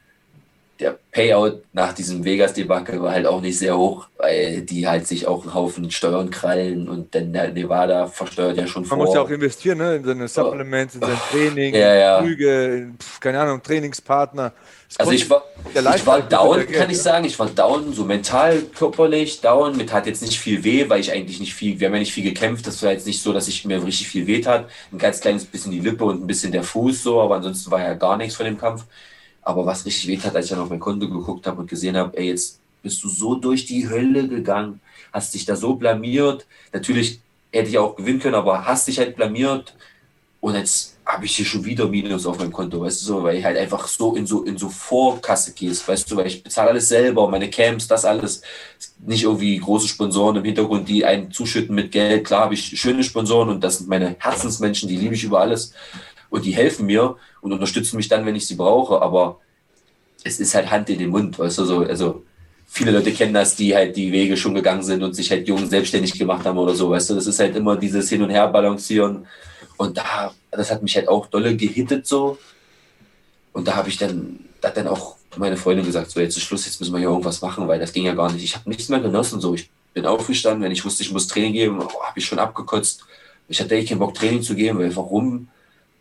der Payout nach diesem Vegas-Debakel war halt auch nicht sehr hoch, weil die halt sich auch einen Haufen Steuern krallen und dann der Nevada versteuert ja schon Man vor. Man muss ja auch investieren, ne? in seine Supplements, in sein Training, ja, ja. Flüge, in, keine Ahnung, Trainingspartner. Also ich war, ich war down, kann ich sagen. Ich war down, so mental, körperlich down. Mit hat jetzt nicht viel weh, weil ich eigentlich nicht viel, wir haben ja nicht viel gekämpft. Das war jetzt nicht so, dass ich mir richtig viel weh tat. Ein ganz kleines bisschen die Lippe und ein bisschen der Fuß so, aber ansonsten war ja gar nichts von dem Kampf. Aber was richtig weh tat, als ich dann auf mein Konto geguckt habe und gesehen habe, ey, jetzt bist du so durch die Hölle gegangen, hast dich da so blamiert. Natürlich hätte ich auch gewinnen können, aber hast dich halt blamiert. Und jetzt habe ich hier schon wieder Minus auf meinem Konto, weißt du so, weil ich halt einfach so in so in so Vorkasse gehst, weißt du, weil ich bezahle alles selber, meine Camps, das alles, nicht irgendwie große Sponsoren im Hintergrund, die einen zuschütten mit Geld. Klar habe ich schöne Sponsoren und das sind meine Herzensmenschen, die liebe ich über alles. Und die helfen mir und unterstützen mich dann, wenn ich sie brauche, aber es ist halt Hand in den Mund, weißt du, so, also viele Leute kennen das, die halt die Wege schon gegangen sind und sich halt jung selbstständig gemacht haben oder so, weißt du, das ist halt immer dieses Hin und Her balancieren und da, das hat mich halt auch dolle gehittet so. Und da habe ich dann, da hat dann auch meine Freundin gesagt, so jetzt ist Schluss, jetzt müssen wir hier irgendwas machen, weil das ging ja gar nicht. Ich habe nichts mehr genossen so. Ich bin aufgestanden, wenn ich wusste, ich muss Training geben, oh, habe ich schon abgekotzt. Ich hatte eh keinen Bock Training zu geben, weil warum?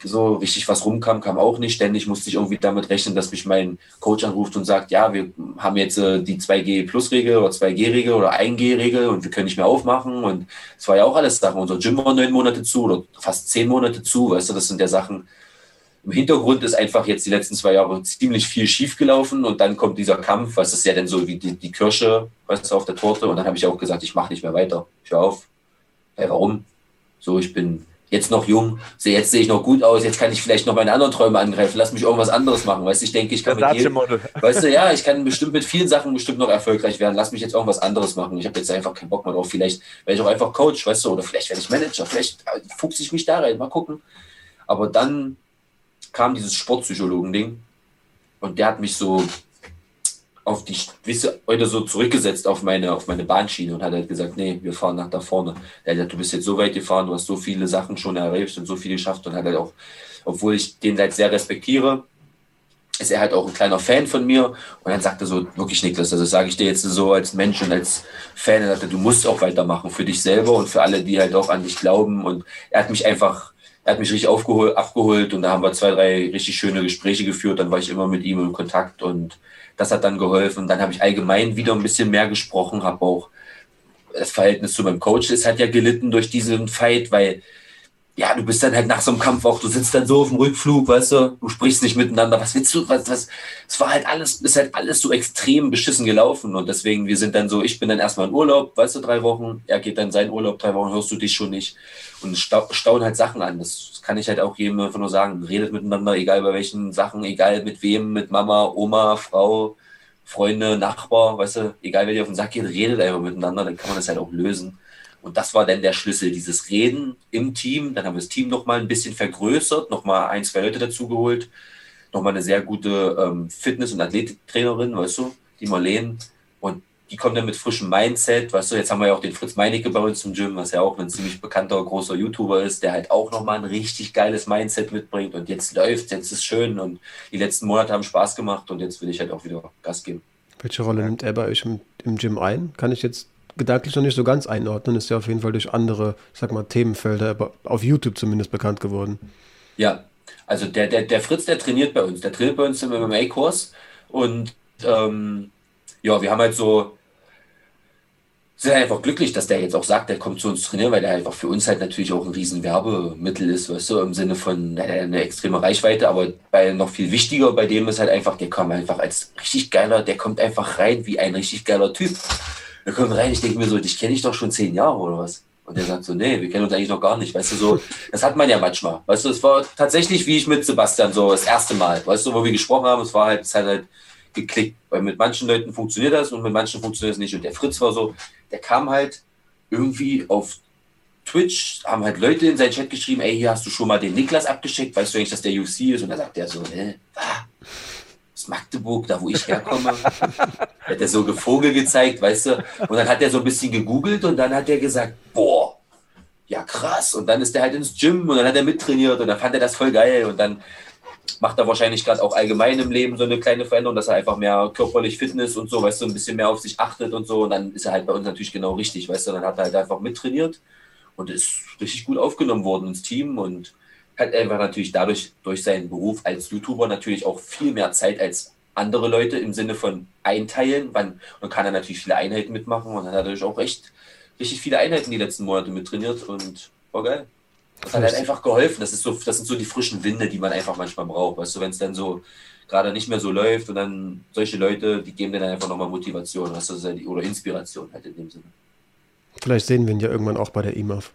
So richtig was rumkam, kam auch nicht. Ständig musste ich irgendwie damit rechnen, dass mich mein Coach anruft und sagt, ja, wir haben jetzt äh, die 2G-Plus-Regel oder 2G-Regel oder 1G-Regel und wir können nicht mehr aufmachen. Und es war ja auch alles Sachen. Unser Gym war neun Monate zu oder fast zehn Monate zu. Weißt du, das sind ja Sachen. Im Hintergrund ist einfach jetzt die letzten zwei Jahre ziemlich viel schief gelaufen und dann kommt dieser Kampf, was ist ja dann so wie die, die Kirsche, weißt du, auf der Torte. Und dann habe ich auch gesagt, ich mache nicht mehr weiter. Ich höre auf. Hey, warum? So, ich bin jetzt noch jung, jetzt sehe ich noch gut aus, jetzt kann ich vielleicht noch meine anderen Träume angreifen, lass mich irgendwas anderes machen, weißt du, ich denke, ich kann mit jedem, weißt du, ja, ich kann bestimmt mit vielen Sachen bestimmt noch erfolgreich werden, lass mich jetzt irgendwas anderes machen, ich habe jetzt einfach keinen Bock mehr drauf, vielleicht werde ich auch einfach Coach, weißt du, oder vielleicht werde ich Manager, vielleicht fuchse ich mich da rein, mal gucken, aber dann kam dieses Sportpsychologen-Ding und der hat mich so auf die, wisse, heute so zurückgesetzt auf meine, auf meine Bahnschiene und hat halt gesagt, nee, wir fahren nach da vorne. Er hat gesagt, du bist jetzt so weit gefahren, du hast so viele Sachen schon erreicht und so viel geschafft und hat halt auch, obwohl ich den halt sehr respektiere, ist er halt auch ein kleiner Fan von mir. Und dann sagte so, wirklich Niklas, also sage ich dir jetzt so als Mensch und als Fan, er sagte, du musst auch weitermachen für dich selber und für alle, die halt auch an dich glauben. Und er hat mich einfach er hat mich richtig aufgeholt, abgeholt und da haben wir zwei, drei richtig schöne Gespräche geführt. Dann war ich immer mit ihm in Kontakt und das hat dann geholfen. Dann habe ich allgemein wieder ein bisschen mehr gesprochen, habe auch das Verhältnis zu meinem Coach ist halt ja gelitten durch diesen Fight, weil ja, du bist dann halt nach so einem Kampf auch, du sitzt dann so auf dem Rückflug, weißt du, du sprichst nicht miteinander, was willst du, was, was, es war halt alles, ist halt alles so extrem beschissen gelaufen und deswegen, wir sind dann so, ich bin dann erstmal in Urlaub, weißt du, drei Wochen, er geht dann in seinen Urlaub, drei Wochen hörst du dich schon nicht und stauen halt Sachen an, das kann ich halt auch jedem einfach nur sagen, redet miteinander, egal bei welchen Sachen, egal mit wem, mit Mama, Oma, Frau, Freunde, Nachbar, weißt du, egal wer dir auf den Sack geht, redet einfach miteinander, dann kann man das halt auch lösen. Und das war dann der Schlüssel, dieses Reden im Team. Dann haben wir das Team nochmal ein bisschen vergrößert, nochmal ein, zwei Leute dazugeholt, nochmal eine sehr gute ähm, Fitness- und Athletiktrainerin, weißt du, die Marlene. Und die kommt dann mit frischem Mindset, weißt du, jetzt haben wir ja auch den Fritz Meinecke bei uns im Gym, was ja auch ein ziemlich bekannter, großer YouTuber ist, der halt auch nochmal ein richtig geiles Mindset mitbringt und jetzt läuft, jetzt ist schön und die letzten Monate haben Spaß gemacht und jetzt will ich halt auch wieder Gas geben. Welche Rolle nimmt er bei euch im, im Gym ein? Kann ich jetzt gedanklich noch nicht so ganz einordnen, ist ja auf jeden Fall durch andere, sag mal, Themenfelder, auf YouTube zumindest bekannt geworden. Ja, also der, der, der Fritz, der trainiert bei uns, der trainiert bei uns im MMA-Kurs und ähm, ja, wir haben halt so, sind halt einfach glücklich, dass der jetzt auch sagt, der kommt zu uns trainieren, weil der einfach für uns halt natürlich auch ein riesen Werbemittel ist, weißt du, im Sinne von eine extreme Reichweite, aber bei noch viel wichtiger bei dem ist halt einfach, der kommt einfach als richtig geiler, der kommt einfach rein wie ein richtig geiler Typ. Wir kommen rein, ich denke mir so, dich kenne ich doch schon zehn Jahre oder was? Und der sagt so, nee, wir kennen uns eigentlich noch gar nicht. Weißt du, so, das hat man ja manchmal. Weißt du, es war tatsächlich wie ich mit Sebastian so das erste Mal. Weißt du, wo wir gesprochen haben, es war halt, es hat halt geklickt. Weil mit manchen Leuten funktioniert das und mit manchen funktioniert es nicht. Und der Fritz war so, der kam halt irgendwie auf Twitch, haben halt Leute in seinen Chat geschrieben, ey, hier hast du schon mal den Niklas abgeschickt, weißt du eigentlich, dass der UFC ist? Und da sagt der so, ne, ah, Magdeburg, da wo ich herkomme. hat er so Vogel gezeigt, weißt du? Und dann hat er so ein bisschen gegoogelt und dann hat er gesagt, boah, ja krass. Und dann ist er halt ins Gym und dann hat er mittrainiert und dann fand er das voll geil und dann macht er wahrscheinlich gerade auch allgemein im Leben so eine kleine Veränderung, dass er einfach mehr körperlich Fitness und so, weißt du, ein bisschen mehr auf sich achtet und so. Und dann ist er halt bei uns natürlich genau richtig, weißt du. Dann hat er halt einfach mittrainiert und ist richtig gut aufgenommen worden ins Team und hat einfach natürlich dadurch, durch seinen Beruf als YouTuber natürlich auch viel mehr Zeit als andere Leute im Sinne von einteilen. Man, man kann er natürlich viele Einheiten mitmachen und hat natürlich auch echt richtig viele Einheiten die letzten Monate mit trainiert und war geil. Das hat halt einfach geholfen. Das, ist so, das sind so die frischen Winde, die man einfach manchmal braucht. Weißt du, wenn es dann so gerade nicht mehr so läuft und dann solche Leute, die geben dann einfach nochmal Motivation, weißt du, oder Inspiration halt in dem Sinne. Vielleicht sehen wir ihn ja irgendwann auch bei der IMAF.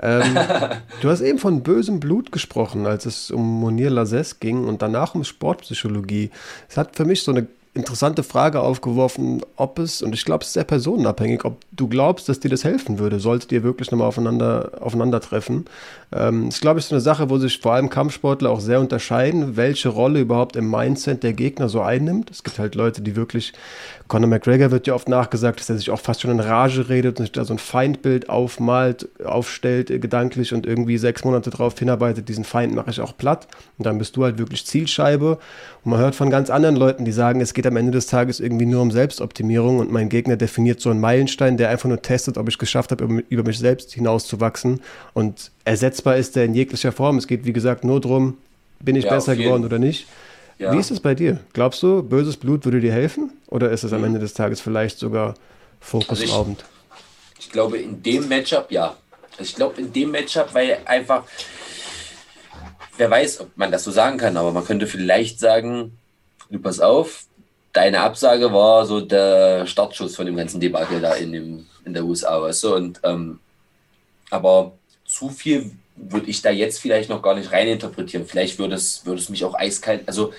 Ähm, du hast eben von bösem Blut gesprochen, als es um Monir Lazes ging und danach um Sportpsychologie. Es hat für mich so eine interessante Frage aufgeworfen, ob es, und ich glaube, es ist sehr personenabhängig, ob du glaubst, dass dir das helfen würde, solltet ihr wirklich nochmal aufeinander, aufeinandertreffen. Ähm, ist, glaube ich, so eine Sache, wo sich vor allem Kampfsportler auch sehr unterscheiden, welche Rolle überhaupt im Mindset der Gegner so einnimmt. Es gibt halt Leute, die wirklich, Conor McGregor wird ja oft nachgesagt, dass er sich auch fast schon in Rage redet und sich da so ein Feindbild aufmalt, aufstellt, äh, gedanklich und irgendwie sechs Monate drauf hinarbeitet, diesen Feind mache ich auch platt. Und dann bist du halt wirklich Zielscheibe. Und man hört von ganz anderen Leuten, die sagen, es geht am Ende des Tages irgendwie nur um Selbstoptimierung und mein Gegner definiert so einen Meilenstein, der einfach nur testet, ob ich geschafft habe, über mich selbst hinauszuwachsen und ersetzbar ist der in jeglicher Form. Es geht, wie gesagt, nur darum, bin ich ja, besser geworden oder nicht. Ja. Wie ist es bei dir? Glaubst du, böses Blut würde dir helfen? Oder ist es am mhm. Ende des Tages vielleicht sogar fokusraubend? Also ich, ich, glaube, in dem Matchup ja. Also ich glaube, in dem Matchup, weil einfach, wer weiß, ob man das so sagen kann, aber man könnte vielleicht sagen, du pass auf, deine Absage war so der Startschuss von dem ganzen Debakel da in, dem, in der USA, weißt du? Und, ähm, aber zu viel würde ich da jetzt vielleicht noch gar nicht reininterpretieren. Vielleicht würde es, würde es mich auch eiskalt. Also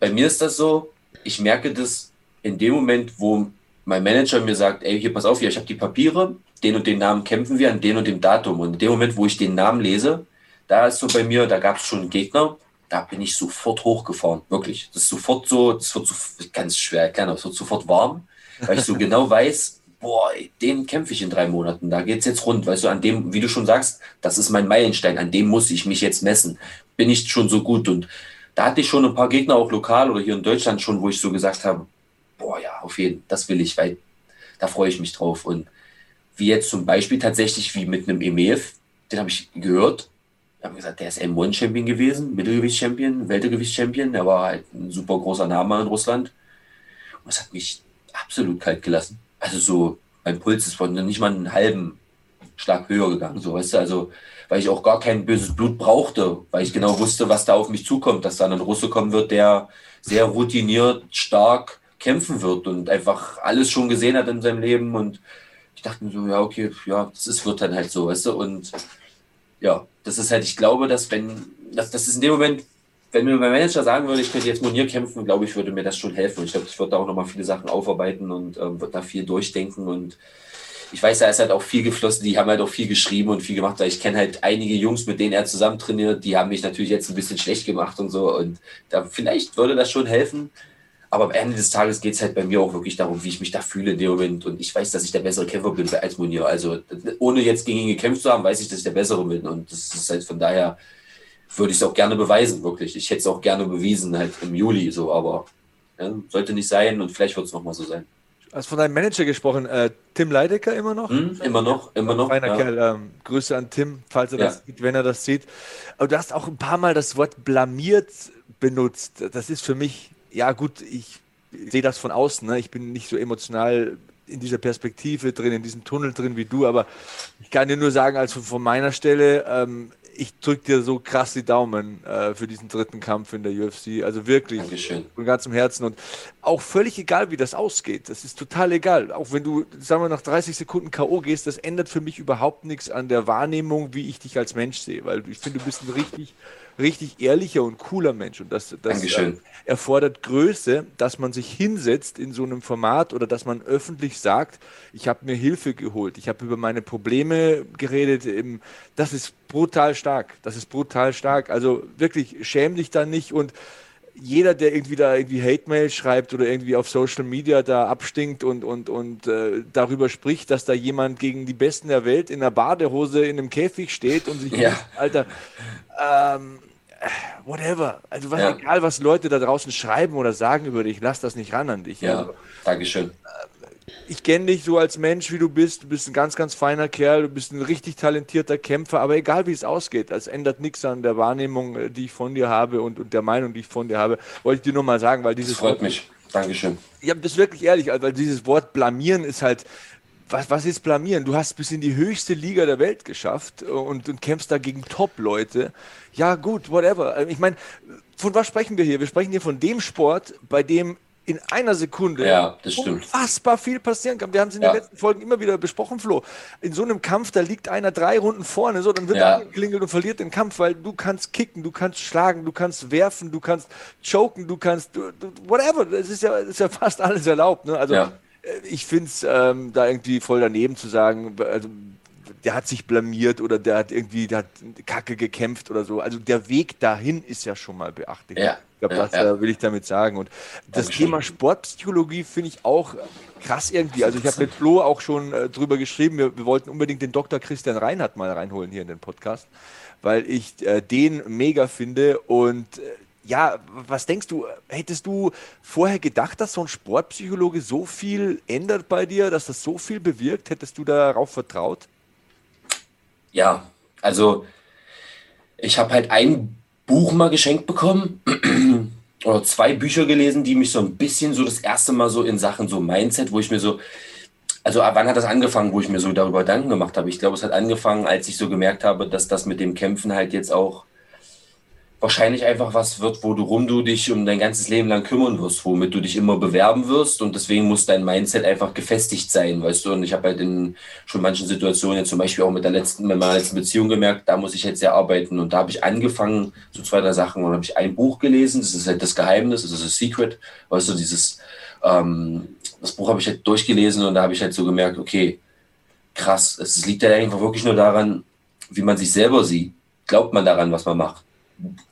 bei mir ist das so, ich merke das in dem Moment, wo mein Manager mir sagt, ey, hier pass auf, hier, ich habe die Papiere, den und den Namen kämpfen wir an den und dem Datum. Und in dem Moment, wo ich den Namen lese, da ist so bei mir, da gab es schon einen Gegner, da bin ich sofort hochgefahren, wirklich. Das ist sofort so, das wird so ganz schwer erklären, aber es wird sofort warm, weil ich so genau weiß, boah, den kämpfe ich in drei Monaten, da geht es jetzt rund, weißt du, an dem, wie du schon sagst, das ist mein Meilenstein, an dem muss ich mich jetzt messen. Bin ich schon so gut und da hatte ich schon ein paar Gegner, auch lokal oder hier in Deutschland schon, wo ich so gesagt habe, boah, ja, auf jeden Fall, das will ich, weil da freue ich mich drauf. Und wie jetzt zum Beispiel tatsächlich wie mit einem EMEF, den habe ich gehört, haben gesagt, der ist M1-Champion gewesen, Mittelgewicht-Champion, Weltergewicht-Champion. Der war halt ein super großer Name in Russland. Und das hat mich absolut kalt gelassen. Also so, mein Puls ist von nicht mal einen halben Schlag höher gegangen. So, weißt du, also, weil ich auch gar kein böses Blut brauchte, weil ich genau wusste, was da auf mich zukommt, dass da ein Russe kommen wird, der sehr routiniert, stark kämpfen wird und einfach alles schon gesehen hat in seinem Leben. Und ich dachte mir so, ja, okay, ja, das ist, wird dann halt so, weißt du, und ja, das ist halt, ich glaube, dass wenn, das, das ist in dem Moment, wenn mir mein Manager sagen würde, ich könnte jetzt Monier kämpfen, glaube ich, würde mir das schon helfen. Ich glaube, ich würde da auch nochmal viele Sachen aufarbeiten und ähm, würde da viel durchdenken und ich weiß, da ist halt auch viel geflossen, die haben halt auch viel geschrieben und viel gemacht. Ich kenne halt einige Jungs, mit denen er zusammen trainiert, die haben mich natürlich jetzt ein bisschen schlecht gemacht und so. Und da vielleicht würde das schon helfen. Aber am Ende des Tages geht es halt bei mir auch wirklich darum, wie ich mich da fühle in dem Moment. Und ich weiß, dass ich der bessere Kämpfer bin als Monier. Also ohne jetzt gegen ihn gekämpft zu haben, weiß ich, dass ich der bessere bin. Und das ist halt von daher, würde ich es auch gerne beweisen, wirklich. Ich hätte es auch gerne bewiesen, halt im Juli so, aber ja, sollte nicht sein und vielleicht wird es nochmal so sein. Du hast von deinem Manager gesprochen, äh, Tim Leidecker immer noch? Hm, immer noch, immer noch. Feiner ja. Kerl, ähm, Grüße an Tim, falls er ja. das sieht, wenn er das sieht. Aber du hast auch ein paar Mal das Wort blamiert benutzt. Das ist für mich ja gut, ich sehe das von außen. Ne? Ich bin nicht so emotional in dieser Perspektive drin, in diesem Tunnel drin wie du, aber ich kann dir nur sagen, also von meiner Stelle, ähm, ich drücke dir so krass die Daumen äh, für diesen dritten Kampf in der UFC. Also wirklich Dankeschön. von ganzem Herzen. Und auch völlig egal, wie das ausgeht. Das ist total egal. Auch wenn du, sagen wir, nach 30 Sekunden K.O. gehst, das ändert für mich überhaupt nichts an der Wahrnehmung, wie ich dich als Mensch sehe. Weil ich finde, du bist ein richtig richtig ehrlicher und cooler Mensch. Und das, das äh, erfordert Größe, dass man sich hinsetzt in so einem Format oder dass man öffentlich sagt, ich habe mir Hilfe geholt, ich habe über meine Probleme geredet. Das ist brutal stark. Das ist brutal stark. Also wirklich, schäm dich da nicht und jeder, der irgendwie da irgendwie Hate-Mail schreibt oder irgendwie auf Social Media da abstinkt und, und, und äh, darüber spricht, dass da jemand gegen die Besten der Welt in der Badehose in einem Käfig steht und sich, ja. Alter, ähm, whatever. Also was, ja. egal, was Leute da draußen schreiben oder sagen über dich, lass das nicht ran an dich. Ja, also, Dankeschön. Ich kenne dich so als Mensch, wie du bist. Du bist ein ganz, ganz feiner Kerl. Du bist ein richtig talentierter Kämpfer. Aber egal, wie es ausgeht, es ändert nichts an der Wahrnehmung, äh, die ich von dir habe und, und der Meinung, die ich von dir habe. Wollte ich dir nur mal sagen, weil dieses. Das freut mich. Dankeschön. Ja, das ist wirklich ehrlich, weil dieses Wort blamieren ist halt, was, was ist blamieren? Du hast bis in die höchste Liga der Welt geschafft und, und kämpfst da gegen Top-Leute. Ja, gut, whatever. Ich meine, von was sprechen wir hier? Wir sprechen hier von dem Sport, bei dem in einer Sekunde ja, unfassbar viel passieren kann. Wir haben es in ja. den letzten Folgen immer wieder besprochen, Flo. In so einem Kampf, da liegt einer drei Runden vorne, so, dann wird ja. er geklingelt und verliert den Kampf, weil du kannst kicken, du kannst schlagen, du kannst werfen, du kannst choken, du kannst, du, du, whatever. Das ist ja, das ist ja fast alles erlaubt. Ne? Also ja. Äh, ich finde es ähm, da irgendwie voll daneben zu sagen, also, der hat sich blamiert oder der hat irgendwie, der hat Kacke gekämpft oder so. Also der Weg dahin ist ja schon mal beachtlich. Ja. Ich glaube, das ja. will ich damit sagen. Und das Dankeschön. Thema Sportpsychologie finde ich auch krass irgendwie. Also ich habe mit Flo auch schon äh, drüber geschrieben, wir, wir, wollten unbedingt den Dr. Christian Reinhardt mal reinholen hier in den Podcast, weil ich äh, den mega finde und äh, ja, was denkst du, hättest du vorher gedacht, dass so ein Sportpsychologe so viel ändert bei dir, dass das so viel bewirkt? Hättest du darauf vertraut? Ja, also ich habe halt ein Buch mal geschenkt bekommen oder zwei Bücher gelesen, die mich so ein bisschen so das erste Mal so in Sachen so Mindset, wo ich mir so, also wann hat das angefangen, wo ich mir so darüber Gedanken gemacht habe? Ich glaube, es hat angefangen, als ich so gemerkt habe, dass das mit dem Kämpfen halt jetzt auch wahrscheinlich einfach was wird, wo du rum du dich um dein ganzes Leben lang kümmern wirst, womit du dich immer bewerben wirst und deswegen muss dein Mindset einfach gefestigt sein, weißt du. Und ich habe halt in schon manchen Situationen, jetzt zum Beispiel auch mit der letzten, mit meiner letzten Beziehung gemerkt, da muss ich jetzt sehr arbeiten und da habe ich angefangen, so zwei, drei Sachen und habe ich ein Buch gelesen, das ist halt das Geheimnis, das ist das Secret, weißt du, dieses, ähm, das Buch habe ich halt durchgelesen und da habe ich halt so gemerkt, okay, krass, es liegt halt einfach wirklich nur daran, wie man sich selber sieht. Glaubt man daran, was man macht?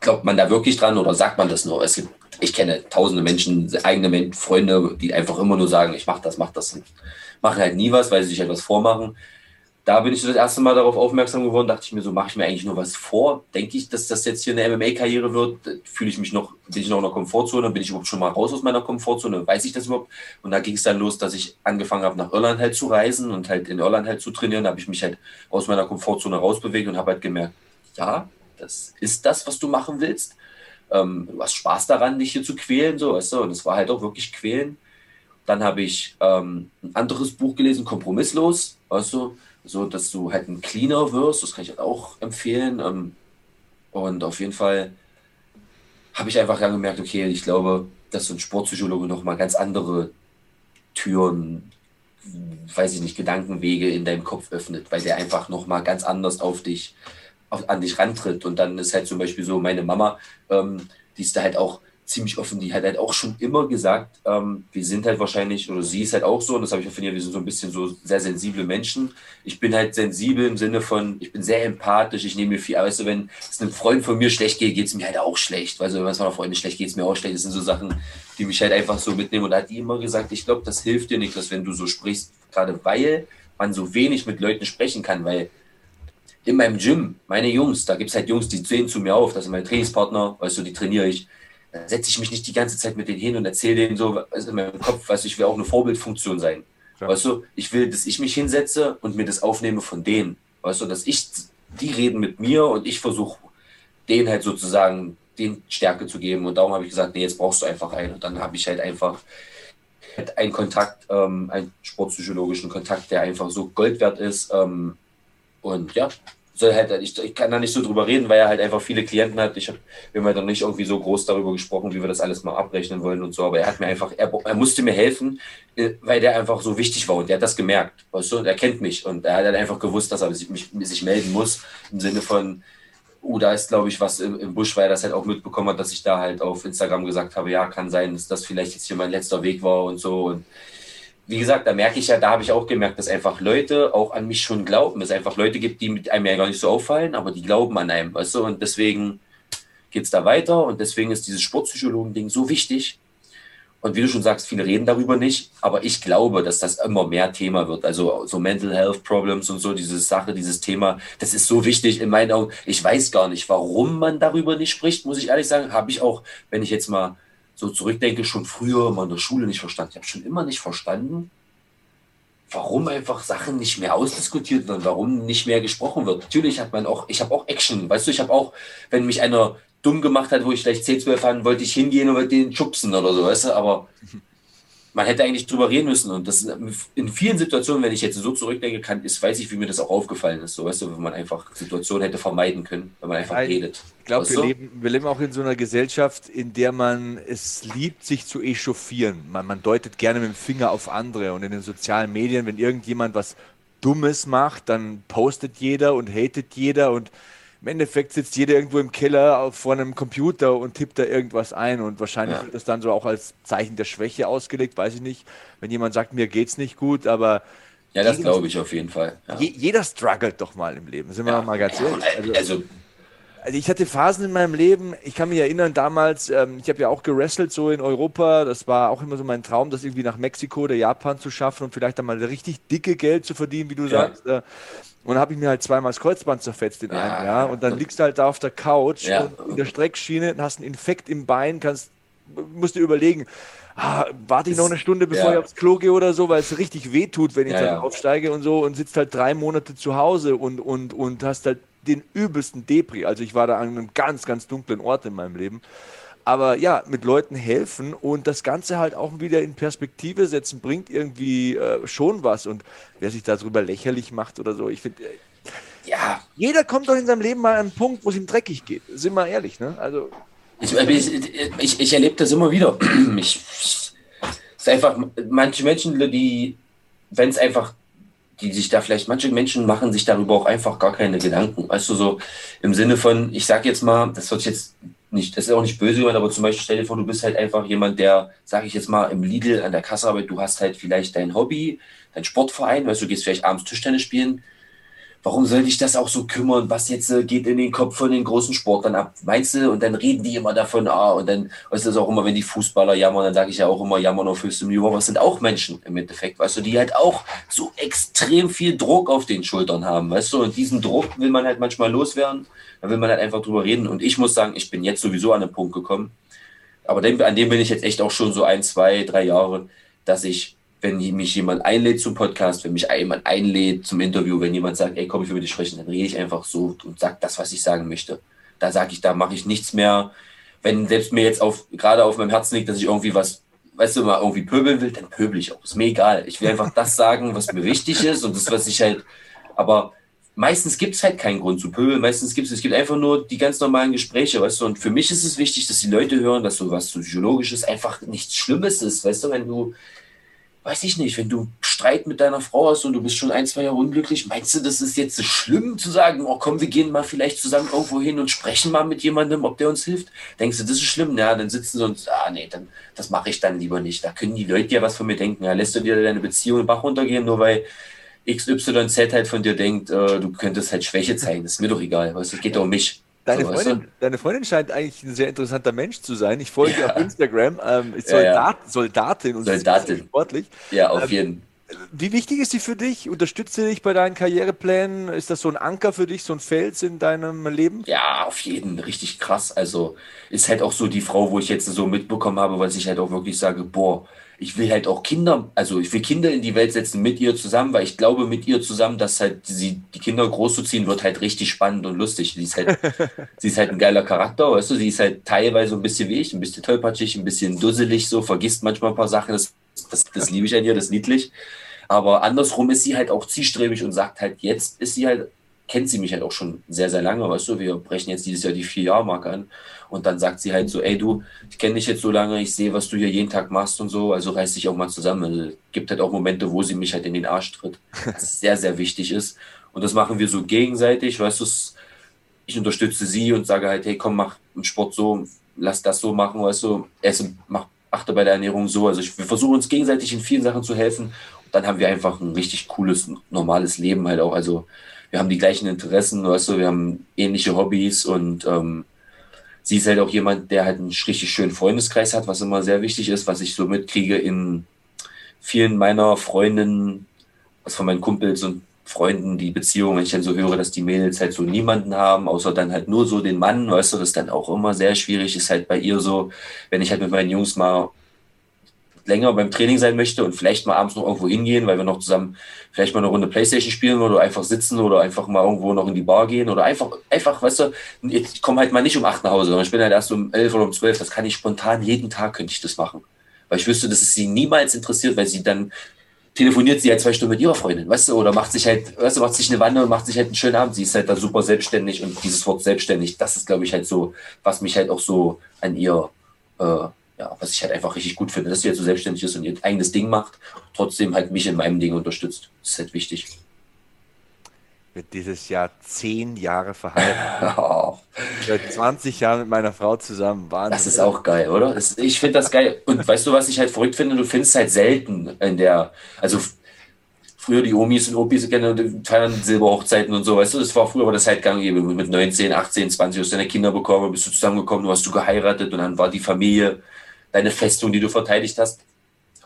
Glaubt man da wirklich dran oder sagt man das nur? Es gibt, ich kenne tausende Menschen, eigene Freunde, die einfach immer nur sagen, ich mache das, mach das, machen halt nie was, weil sie sich etwas vormachen. Da bin ich das erste Mal darauf aufmerksam geworden, dachte ich mir so, mache ich mir eigentlich nur was vor? Denke ich, dass das jetzt hier eine MMA-Karriere wird? Fühle ich mich noch, bin ich noch in der Komfortzone? Bin ich überhaupt schon mal raus aus meiner Komfortzone? Weiß ich das überhaupt? Und da ging es dann los, dass ich angefangen habe, nach Irland halt zu reisen und halt in Irland halt zu trainieren. Da habe ich mich halt aus meiner Komfortzone rausbewegt und habe halt gemerkt, ja, das ist das, was du machen willst. Ähm, du hast Spaß daran, dich hier zu quälen, so, weißt du, und es war halt auch wirklich quälen. Dann habe ich ähm, ein anderes Buch gelesen, Kompromisslos, weißt du, so, dass du halt ein Cleaner wirst, das kann ich halt auch empfehlen. Ähm, und auf jeden Fall habe ich einfach gemerkt, okay, ich glaube, dass so ein Sportpsychologe nochmal ganz andere Türen, weiß ich nicht, Gedankenwege in deinem Kopf öffnet, weil der einfach nochmal ganz anders auf dich, an dich rantritt. Und dann ist halt zum Beispiel so meine Mama, ähm, die ist da halt auch ziemlich offen. Die hat halt auch schon immer gesagt, ähm, wir sind halt wahrscheinlich, oder sie ist halt auch so, und das habe ich ja von ihr, wir sind so ein bisschen so sehr sensible Menschen. Ich bin halt sensibel im Sinne von, ich bin sehr empathisch, ich nehme mir viel, weißt du, wenn es einem Freund von mir schlecht geht, geht es mir halt auch schlecht. Also wenn es meiner Freundin schlecht geht, geht es mir auch schlecht. Das sind so Sachen, die mich halt einfach so mitnehmen. Und da hat die immer gesagt, ich glaube, das hilft dir nicht, dass wenn du so sprichst, gerade weil man so wenig mit Leuten sprechen kann, weil in meinem Gym, meine Jungs, da gibt es halt Jungs, die sehen zu mir auf, das sind meine Trainingspartner, weißt du, die trainiere ich dann setze ich mich nicht die ganze Zeit mit denen hin und erzähle denen so, also in meinem Kopf, weißt du, ich will auch eine Vorbildfunktion sein. Ja. Weißt du, ich will, dass ich mich hinsetze und mir das aufnehme von denen. Weißt du, dass ich, die reden mit mir und ich versuche, denen halt sozusagen den Stärke zu geben. Und darum habe ich gesagt, nee, jetzt brauchst du einfach einen. Und dann habe ich halt einfach einen Kontakt, ähm, einen sportpsychologischen Kontakt, der einfach so Gold wert ist. Ähm, und ja, soll halt, ich, ich kann da nicht so drüber reden, weil er halt einfach viele Klienten hat. Ich habe wir haben halt noch nicht irgendwie so groß darüber gesprochen, wie wir das alles mal abrechnen wollen und so. Aber er hat mir einfach, er, er musste mir helfen, äh, weil der einfach so wichtig war und der hat das gemerkt. Weißt du? Und er kennt mich und er hat halt einfach gewusst, dass er sich, mich, sich melden muss im Sinne von, uh, da ist, glaube ich, was im, im Busch, weil er das halt auch mitbekommen hat, dass ich da halt auf Instagram gesagt habe, ja, kann sein, dass das vielleicht jetzt hier mein letzter Weg war und so. Und wie gesagt, da merke ich ja, da habe ich auch gemerkt, dass einfach Leute auch an mich schon glauben. Es einfach Leute gibt, die mit einem ja gar nicht so auffallen, aber die glauben an einem, weißt du? Und deswegen geht es da weiter und deswegen ist dieses Sportpsychologen-Ding so wichtig. Und wie du schon sagst, viele reden darüber nicht, aber ich glaube, dass das immer mehr Thema wird. Also so Mental Health Problems und so, diese Sache, dieses Thema, das ist so wichtig in meinen Augen. Ich weiß gar nicht, warum man darüber nicht spricht, muss ich ehrlich sagen. Habe ich auch, wenn ich jetzt mal so zurückdenke, schon früher mal in der Schule nicht verstanden. Ich habe schon immer nicht verstanden, warum einfach Sachen nicht mehr ausdiskutiert werden, warum nicht mehr gesprochen wird. Natürlich hat man auch, ich habe auch Action, weißt du, ich habe auch, wenn mich einer dumm gemacht hat, wo ich vielleicht 10, 12 hatte, wollte ich hingehen und den schubsen oder so, weißt du, aber man hätte eigentlich drüber reden müssen. Und das in vielen Situationen, wenn ich jetzt so zurückdenke, kann, ist, weiß ich, wie mir das auch aufgefallen ist. So, weißt du, wenn man einfach Situationen hätte vermeiden können, wenn man einfach Weil, redet. Ich glaube, wir leben, wir leben auch in so einer Gesellschaft, in der man es liebt, sich zu echauffieren. Man, man deutet gerne mit dem Finger auf andere. Und in den sozialen Medien, wenn irgendjemand was Dummes macht, dann postet jeder und hatet jeder und im Endeffekt sitzt jeder irgendwo im Keller vor einem Computer und tippt da irgendwas ein und wahrscheinlich ja. wird das dann so auch als Zeichen der Schwäche ausgelegt, weiß ich nicht. Wenn jemand sagt, mir geht's nicht gut, aber ja, das glaube ich auf jeden Fall. Ja. jeder struggelt doch mal im Leben, sind wir ja. mal ganz ehrlich. Also, also, also, ich hatte Phasen in meinem Leben, ich kann mich erinnern, damals, ähm, ich habe ja auch gewrestelt so in Europa, das war auch immer so mein Traum, das irgendwie nach Mexiko oder Japan zu schaffen und vielleicht dann mal richtig dicke Geld zu verdienen, wie du sagst. Äh, und dann habe ich mir halt zweimal das Kreuzband zerfetzt in einem Jahr. Und dann liegst du halt da auf der Couch ja. in der Streckschiene und hast einen Infekt im Bein, kannst, musst dir überlegen, ah, warte ich noch eine Stunde, bevor ja. ich aufs Klo gehe oder so, weil es richtig weh tut, wenn ich ja, dann aufsteige und so und sitzt halt drei Monate zu Hause und, und, und hast halt den übelsten Depri. Also ich war da an einem ganz, ganz dunklen Ort in meinem Leben. Aber ja, mit Leuten helfen und das Ganze halt auch wieder in Perspektive setzen, bringt irgendwie äh, schon was. Und wer sich darüber lächerlich macht oder so, ich finde, äh, ja, jeder kommt doch in seinem Leben mal an einen Punkt, wo es ihm dreckig geht. Sind wir ehrlich, ne? Also. Ich, ich, ich erlebe das immer wieder. Ich, es ist einfach, manche Menschen, die, wenn es einfach, die sich da vielleicht, manche Menschen machen sich darüber auch einfach gar keine Gedanken. Weißt du, so im Sinne von, ich sag jetzt mal, das wird jetzt nicht, das ist auch nicht böse gemeint, aber zum Beispiel stell dir vor, du bist halt einfach jemand, der, sage ich jetzt mal, im Lidl an der Kasse arbeitet, du hast halt vielleicht dein Hobby, dein Sportverein, weißt du, gehst vielleicht abends Tischtennis spielen, warum soll dich das auch so kümmern? Was jetzt äh, geht in den Kopf von den großen Sportlern ab? Meinst du? Und dann reden die immer davon, ah, und dann, weißt du, das auch immer, wenn die Fußballer jammern, dann sage ich ja auch immer, jammern auf höchstem Niveau, es sind auch Menschen im Endeffekt, weißt du, die halt auch so extrem viel Druck auf den Schultern haben, weißt du, und diesen Druck will man halt manchmal loswerden, da will man halt einfach drüber reden. Und ich muss sagen, ich bin jetzt sowieso an den Punkt gekommen, aber an dem bin ich jetzt echt auch schon so ein, zwei, drei Jahre, dass ich wenn mich jemand einlädt zum Podcast, wenn mich jemand einlädt zum Interview, wenn jemand sagt, ey, komm, ich will mit dir sprechen, dann rede ich einfach so und sage das, was ich sagen möchte. da sage ich, da mache ich nichts mehr. Wenn selbst mir jetzt auf, gerade auf meinem Herzen liegt, dass ich irgendwie was, weißt du, mal irgendwie pöbeln will, dann pöbel ich auch. Ist mir egal. Ich will einfach das sagen, was mir wichtig ist und das, was ich halt, aber meistens gibt es halt keinen Grund zu pöbeln. Meistens gibt es, es gibt einfach nur die ganz normalen Gespräche, weißt du. Und für mich ist es wichtig, dass die Leute hören, dass so was Psychologisches einfach nichts Schlimmes ist, weißt du, wenn du weiß ich nicht, wenn du Streit mit deiner Frau hast und du bist schon ein, zwei Jahre unglücklich, meinst du, das ist jetzt so schlimm zu sagen, oh komm, wir gehen mal vielleicht zusammen irgendwo hin und sprechen mal mit jemandem, ob der uns hilft? Denkst du, das ist schlimm? Ja, dann sitzen sie und, ah nee, dann, das mache ich dann lieber nicht. Da können die Leute ja was von mir denken. Ja, lässt du dir deine Beziehung Bach runtergehen, nur weil XYZ halt von dir denkt, äh, du könntest halt Schwäche zeigen. Das ist mir doch egal, du, es geht doch um mich. Deine, so, Freundin, weißt du? deine Freundin scheint eigentlich ein sehr interessanter Mensch zu sein. Ich folge ja. auf Instagram. Ähm, ist Soldat, ja. Soldatin und Soldatin. sportlich. Ja, auf ähm, jeden Wie wichtig ist sie für dich? Unterstützt sie dich bei deinen Karriereplänen? Ist das so ein Anker für dich, so ein Fels in deinem Leben? Ja, auf jeden. Richtig krass. Also ist halt auch so die Frau, wo ich jetzt so mitbekommen habe, weil ich halt auch wirklich sage, boah, ich will halt auch Kinder, also ich will Kinder in die Welt setzen mit ihr zusammen, weil ich glaube, mit ihr zusammen, dass halt sie die Kinder großzuziehen, wird halt richtig spannend und lustig. Sie ist halt, sie ist halt ein geiler Charakter, weißt du, sie ist halt teilweise ein bisschen wie ich, ein bisschen tollpatschig, ein bisschen dusselig, so, vergisst manchmal ein paar Sachen, das, das, das liebe ich an ihr, das ist niedlich. Aber andersrum ist sie halt auch zielstrebig und sagt halt, jetzt ist sie halt kennt sie mich halt auch schon sehr, sehr lange, weißt du, wir brechen jetzt dieses Jahr die Vier-Jahr-Marke an. Und dann sagt sie halt so, ey du, ich kenne dich jetzt so lange, ich sehe, was du hier jeden Tag machst und so, also reiß dich auch mal zusammen. Also, gibt halt auch Momente, wo sie mich halt in den Arsch tritt, was sehr, sehr wichtig ist. Und das machen wir so gegenseitig, weißt du, ich unterstütze sie und sage halt, hey komm, mach im Sport so, lass das so machen, weißt du, esse, mach, achte bei der Ernährung so, also ich, wir versuchen uns gegenseitig in vielen Sachen zu helfen. Und dann haben wir einfach ein richtig cooles, normales Leben halt auch, also wir haben die gleichen Interessen, weißt du, wir haben ähnliche Hobbys und ähm, sie ist halt auch jemand, der halt einen richtig schönen Freundeskreis hat, was immer sehr wichtig ist, was ich so mitkriege in vielen meiner Freundinnen, was von meinen Kumpels und Freunden, die Beziehungen, wenn ich dann so höre, dass die Mädels halt so niemanden haben, außer dann halt nur so den Mann, weißt du, das ist dann auch immer sehr schwierig, ist halt bei ihr so, wenn ich halt mit meinen Jungs mal länger beim Training sein möchte und vielleicht mal abends noch irgendwo hingehen, weil wir noch zusammen vielleicht mal eine Runde Playstation spielen oder einfach sitzen oder einfach mal irgendwo noch in die Bar gehen oder einfach, einfach, weißt du, ich komme halt mal nicht um acht nach Hause, sondern ich bin halt erst um elf oder um zwölf. Das kann ich spontan jeden Tag könnte ich das machen. Weil ich wüsste, dass es sie niemals interessiert, weil sie dann telefoniert sie halt zwei Stunden mit ihrer Freundin, weißt du, oder macht sich halt, weißt du, macht sich eine Wanne und macht sich halt einen schönen Abend. Sie ist halt da super selbstständig und dieses Wort selbstständig, das ist, glaube ich, halt so, was mich halt auch so an ihr äh, ja, was ich halt einfach richtig gut finde, dass sie jetzt so selbstständig ist und ihr eigenes Ding macht, trotzdem halt mich in meinem Ding unterstützt. Das ist halt wichtig. Wird dieses Jahr zehn Jahre verheiratet. oh. Seit 20 Jahren mit meiner Frau zusammen. Wahnsinn. Das ist auch geil, oder? Das, ich finde das geil. Und weißt du, was ich halt verrückt finde? Du findest halt selten in der, also früher die Omis und Opis kennen feiern Silberhochzeiten und so, weißt du, das war früher aber das halt gang eben. Mit 19, 18, 20 hast du deine Kinder bekommen, bist du zusammengekommen, du hast du geheiratet und dann war die Familie deine Festung, die du verteidigt hast.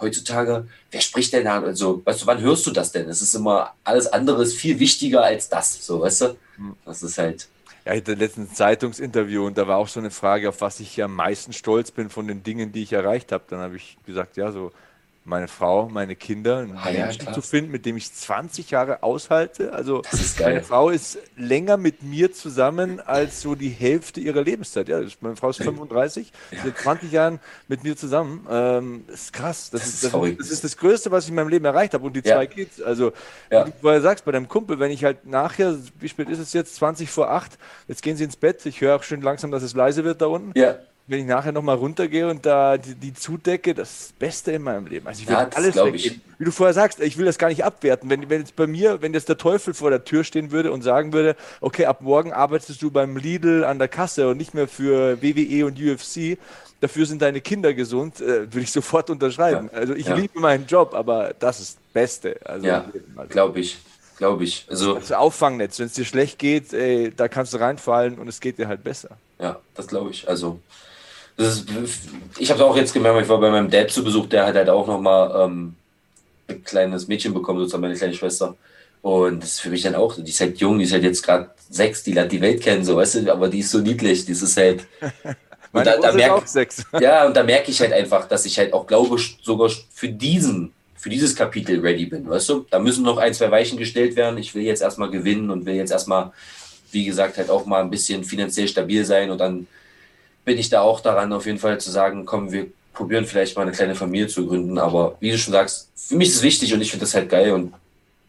Heutzutage, wer spricht denn da? Also, weißt du, wann hörst du das denn? Es ist immer alles andere ist viel wichtiger als das, so, weißt du? Hm. Das ist halt. Ja, ich hatte letztens Zeitungsinterview und da war auch so eine Frage, auf was ich am meisten stolz bin von den Dingen, die ich erreicht habe. Dann habe ich gesagt, ja, so meine Frau, meine Kinder, einen ah, Menschen ja, zu finden, mit dem ich 20 Jahre aushalte. Also meine Frau ist länger mit mir zusammen als so die Hälfte ihrer Lebenszeit. Ja, meine Frau ist 35, ja. seit 20 Jahren mit mir zusammen. Ähm, das ist krass. Das, das, ist, das, das, ist das Größte, was ich in meinem Leben erreicht habe. Und die ja. zwei Kids. Also, ja. wie du vorher sagst, bei deinem Kumpel, wenn ich halt nachher, wie spät ist es jetzt? 20 vor 8, jetzt gehen sie ins Bett. Ich höre auch schön langsam, dass es leise wird da unten. Ja wenn ich nachher nochmal runtergehe und da die, die zudecke, das, ist das Beste in meinem Leben. Also ich will ja, alles weggeben. Wie du vorher sagst, ich will das gar nicht abwerten. Wenn, wenn jetzt bei mir, wenn jetzt der Teufel vor der Tür stehen würde und sagen würde, okay, ab morgen arbeitest du beim Lidl an der Kasse und nicht mehr für WWE und UFC, dafür sind deine Kinder gesund, äh, würde ich sofort unterschreiben. Ja. Also ich ja. liebe meinen Job, aber das ist das Beste. Also, ja, also. glaube ich. Glaube ich. Also, das Auffangnetz, wenn es dir schlecht geht, ey, da kannst du reinfallen und es geht dir halt besser. Ja, das glaube ich. Also ist, ich habe es auch jetzt gemerkt, ich war bei meinem Dad zu Besuch, der hat halt auch nochmal ähm, ein kleines Mädchen bekommen, sozusagen meine kleine Schwester. Und das ist für mich dann auch, die ist halt jung, die ist halt jetzt gerade sechs, die lernt die Welt kennen, so, weißt du, aber die ist so niedlich, die ist halt. und da, da merk, ja, und da merke ich halt einfach, dass ich halt auch glaube, sogar für diesen, für dieses Kapitel ready bin, weißt du? Da müssen noch ein, zwei Weichen gestellt werden. Ich will jetzt erstmal gewinnen und will jetzt erstmal wie gesagt, halt auch mal ein bisschen finanziell stabil sein und dann bin ich da auch daran, auf jeden Fall zu sagen, komm, wir probieren vielleicht mal eine kleine Familie zu gründen. Aber wie du schon sagst, für mich ist es wichtig und ich finde das halt geil und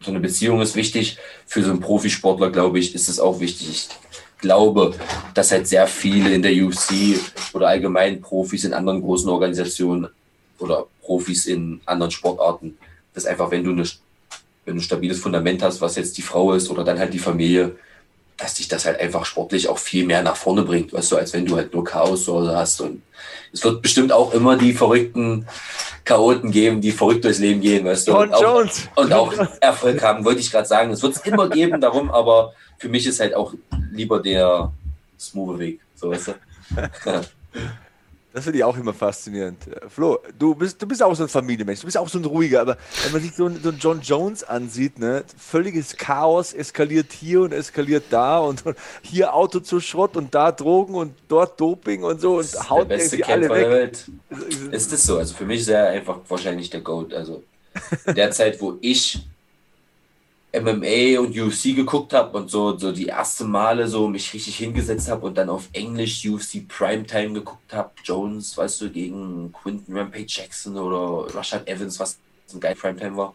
so eine Beziehung ist wichtig. Für so einen Profisportler, glaube ich, ist es auch wichtig. Ich glaube, dass halt sehr viele in der UFC oder allgemein Profis in anderen großen Organisationen oder Profis in anderen Sportarten, dass einfach, wenn du, eine, wenn du ein stabiles Fundament hast, was jetzt die Frau ist oder dann halt die Familie, dass dich das halt einfach sportlich auch viel mehr nach vorne bringt, weißt du, als wenn du halt nur Chaos zu Hause hast. Und es wird bestimmt auch immer die verrückten Chaoten geben, die verrückt durchs Leben gehen, weißt du. Und, auch, und auch Erfolg haben, wollte ich gerade sagen. Es wird es immer geben, darum, aber für mich ist halt auch lieber der smooth Weg, so weißt du. Das finde ich auch immer faszinierend. Flo, du bist, du bist auch so ein Familienmensch, du bist auch so ein ruhiger, aber wenn man sich so einen, so einen John Jones ansieht, ne, völliges Chaos, eskaliert hier und eskaliert da und hier Auto zu Schrott und da Drogen und dort Doping und so und das haut der beste irgendwie alle weg. Der Welt. Ist das so? Also für mich ist er einfach wahrscheinlich der Goat. Also in der Zeit, wo ich MMA und UFC geguckt habe und so, so die erste Male so mich richtig hingesetzt habe und dann auf Englisch UFC Primetime geguckt habe, Jones, weißt du, gegen Quinton Rampage Jackson oder Rashad Evans, was ein geil Primetime war.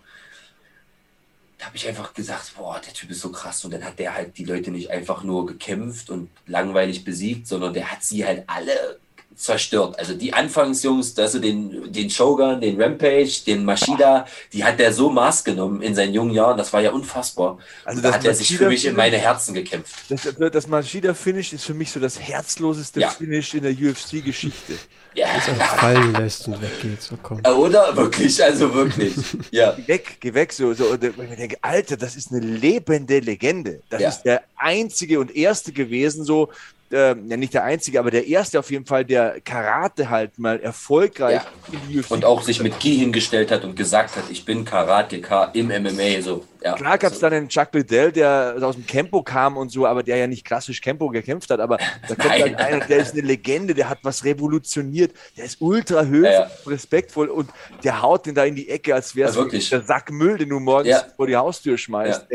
Da habe ich einfach gesagt, boah, der Typ ist so krass. Und dann hat der halt die Leute nicht einfach nur gekämpft und langweilig besiegt, sondern der hat sie halt alle zerstört. Also die Anfangsjungs, also den, den Shogun, den Rampage, den Mashida, die hat der so Maß genommen in seinen jungen Jahren, das war ja unfassbar. Also da hat er sich für mich in meine Herzen gekämpft. Das, das Mashida-Finish ist für mich so das herzloseste ja. Finish in der UFC-Geschichte. Ja. Dass er fallen lässt und weggeht. So komm. Oder? Wirklich, also wirklich. Ja. Geh weg, geh weg. So, so. Und ich denke, Alter, das ist eine lebende Legende. Das ja. ist der einzige und erste gewesen, so, äh, ja nicht der einzige, aber der erste auf jeden Fall, der Karate halt mal erfolgreich ja. in die UFC und auch sich mit Ki hingestellt hat und gesagt hat, ich bin Karateka im MMA. So, ja. Klar gab es dann einen Chuck Liddell, der aus dem Campo kam und so, aber der ja nicht klassisch Campo gekämpft hat, aber da kommt dann einer, der ist eine Legende, der hat was revolutioniert, der ist ultra höflich, ja, respektvoll und der haut den da in die Ecke, als wäre es der Sack Müll, den du morgens vor die Haustür schmeißt.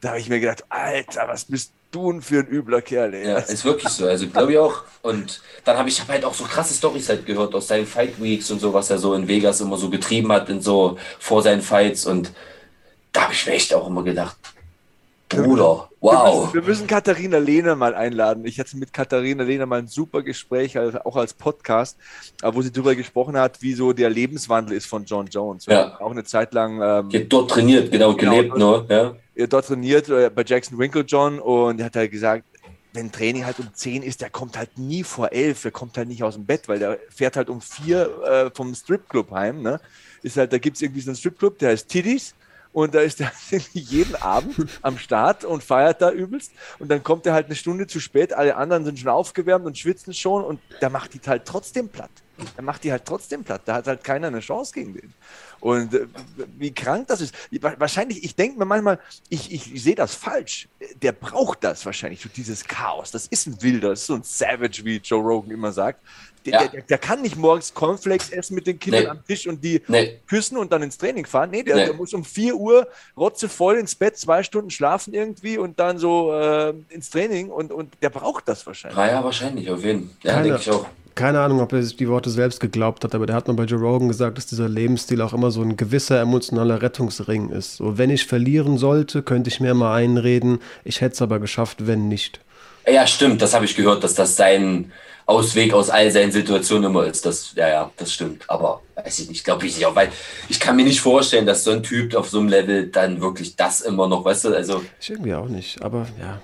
Da habe ich mir gedacht, Alter, was bist du? Du für ein übler Kerl, ey. Ja, ist wirklich so. Also glaube ich auch. Und dann habe ich halt auch so krasse Storys halt gehört aus seinen Fight Weeks und so, was er so in Vegas immer so getrieben hat, in so vor seinen Fights. Und da habe ich mir echt auch immer gedacht, Bruder, wow. Wir müssen, wir müssen Katharina Lehner mal einladen. Ich hatte mit Katharina Lehner mal ein super Gespräch, also auch als Podcast, wo sie darüber gesprochen hat, wie so der Lebenswandel ist von John Jones. Ja. Auch eine Zeit lang. Ähm, dort trainiert, genau, genau gelebt nur. Ja. Dort trainiert äh, bei Jackson Winklejohn und er hat halt gesagt, wenn Training halt um 10 ist, der kommt halt nie vor 11, der kommt halt nicht aus dem Bett, weil der fährt halt um 4 äh, vom Stripclub heim. Ne? Ist halt, da gibt es irgendwie so einen Stripclub, der heißt Tiddies und da ist er jeden Abend am Start und feiert da übelst. Und dann kommt er halt eine Stunde zu spät, alle anderen sind schon aufgewärmt und schwitzen schon und der macht die halt trotzdem platt. Er macht die halt trotzdem platt. Da hat halt keiner eine Chance gegen den. Und äh, wie krank das ist. Wahrscheinlich, ich denke mir manchmal, ich, ich, ich sehe das falsch. Der braucht das wahrscheinlich, so dieses Chaos. Das ist ein Wilder, das ist so ein Savage, wie Joe Rogan immer sagt. Der, ja. der, der, kann nicht morgens Cornflakes essen mit den Kindern nee. am Tisch und die nee. küssen und dann ins Training fahren. Nee, der, nee. der muss um 4 Uhr rotzevoll ins Bett, zwei Stunden schlafen irgendwie und dann so äh, ins Training und, und der braucht das wahrscheinlich. Ja, ja wahrscheinlich, auf jeden Fall. Ja, denke ich auch. Keine Ahnung, ob er sich die Worte selbst geglaubt hat, aber der hat mal bei Joe Rogan gesagt, dass dieser Lebensstil auch immer so ein gewisser emotionaler Rettungsring ist. So, wenn ich verlieren sollte, könnte ich mir mal einreden, ich hätte es aber geschafft, wenn nicht. Ja, stimmt, das habe ich gehört, dass das sein Ausweg aus all seinen Situationen immer ist. Das, ja, ja, das stimmt. Aber weiß ich nicht, glaube ich nicht auch, weil ich kann mir nicht vorstellen, dass so ein Typ auf so einem Level dann wirklich das immer noch, weißt du, also. Ich irgendwie auch nicht, aber ja.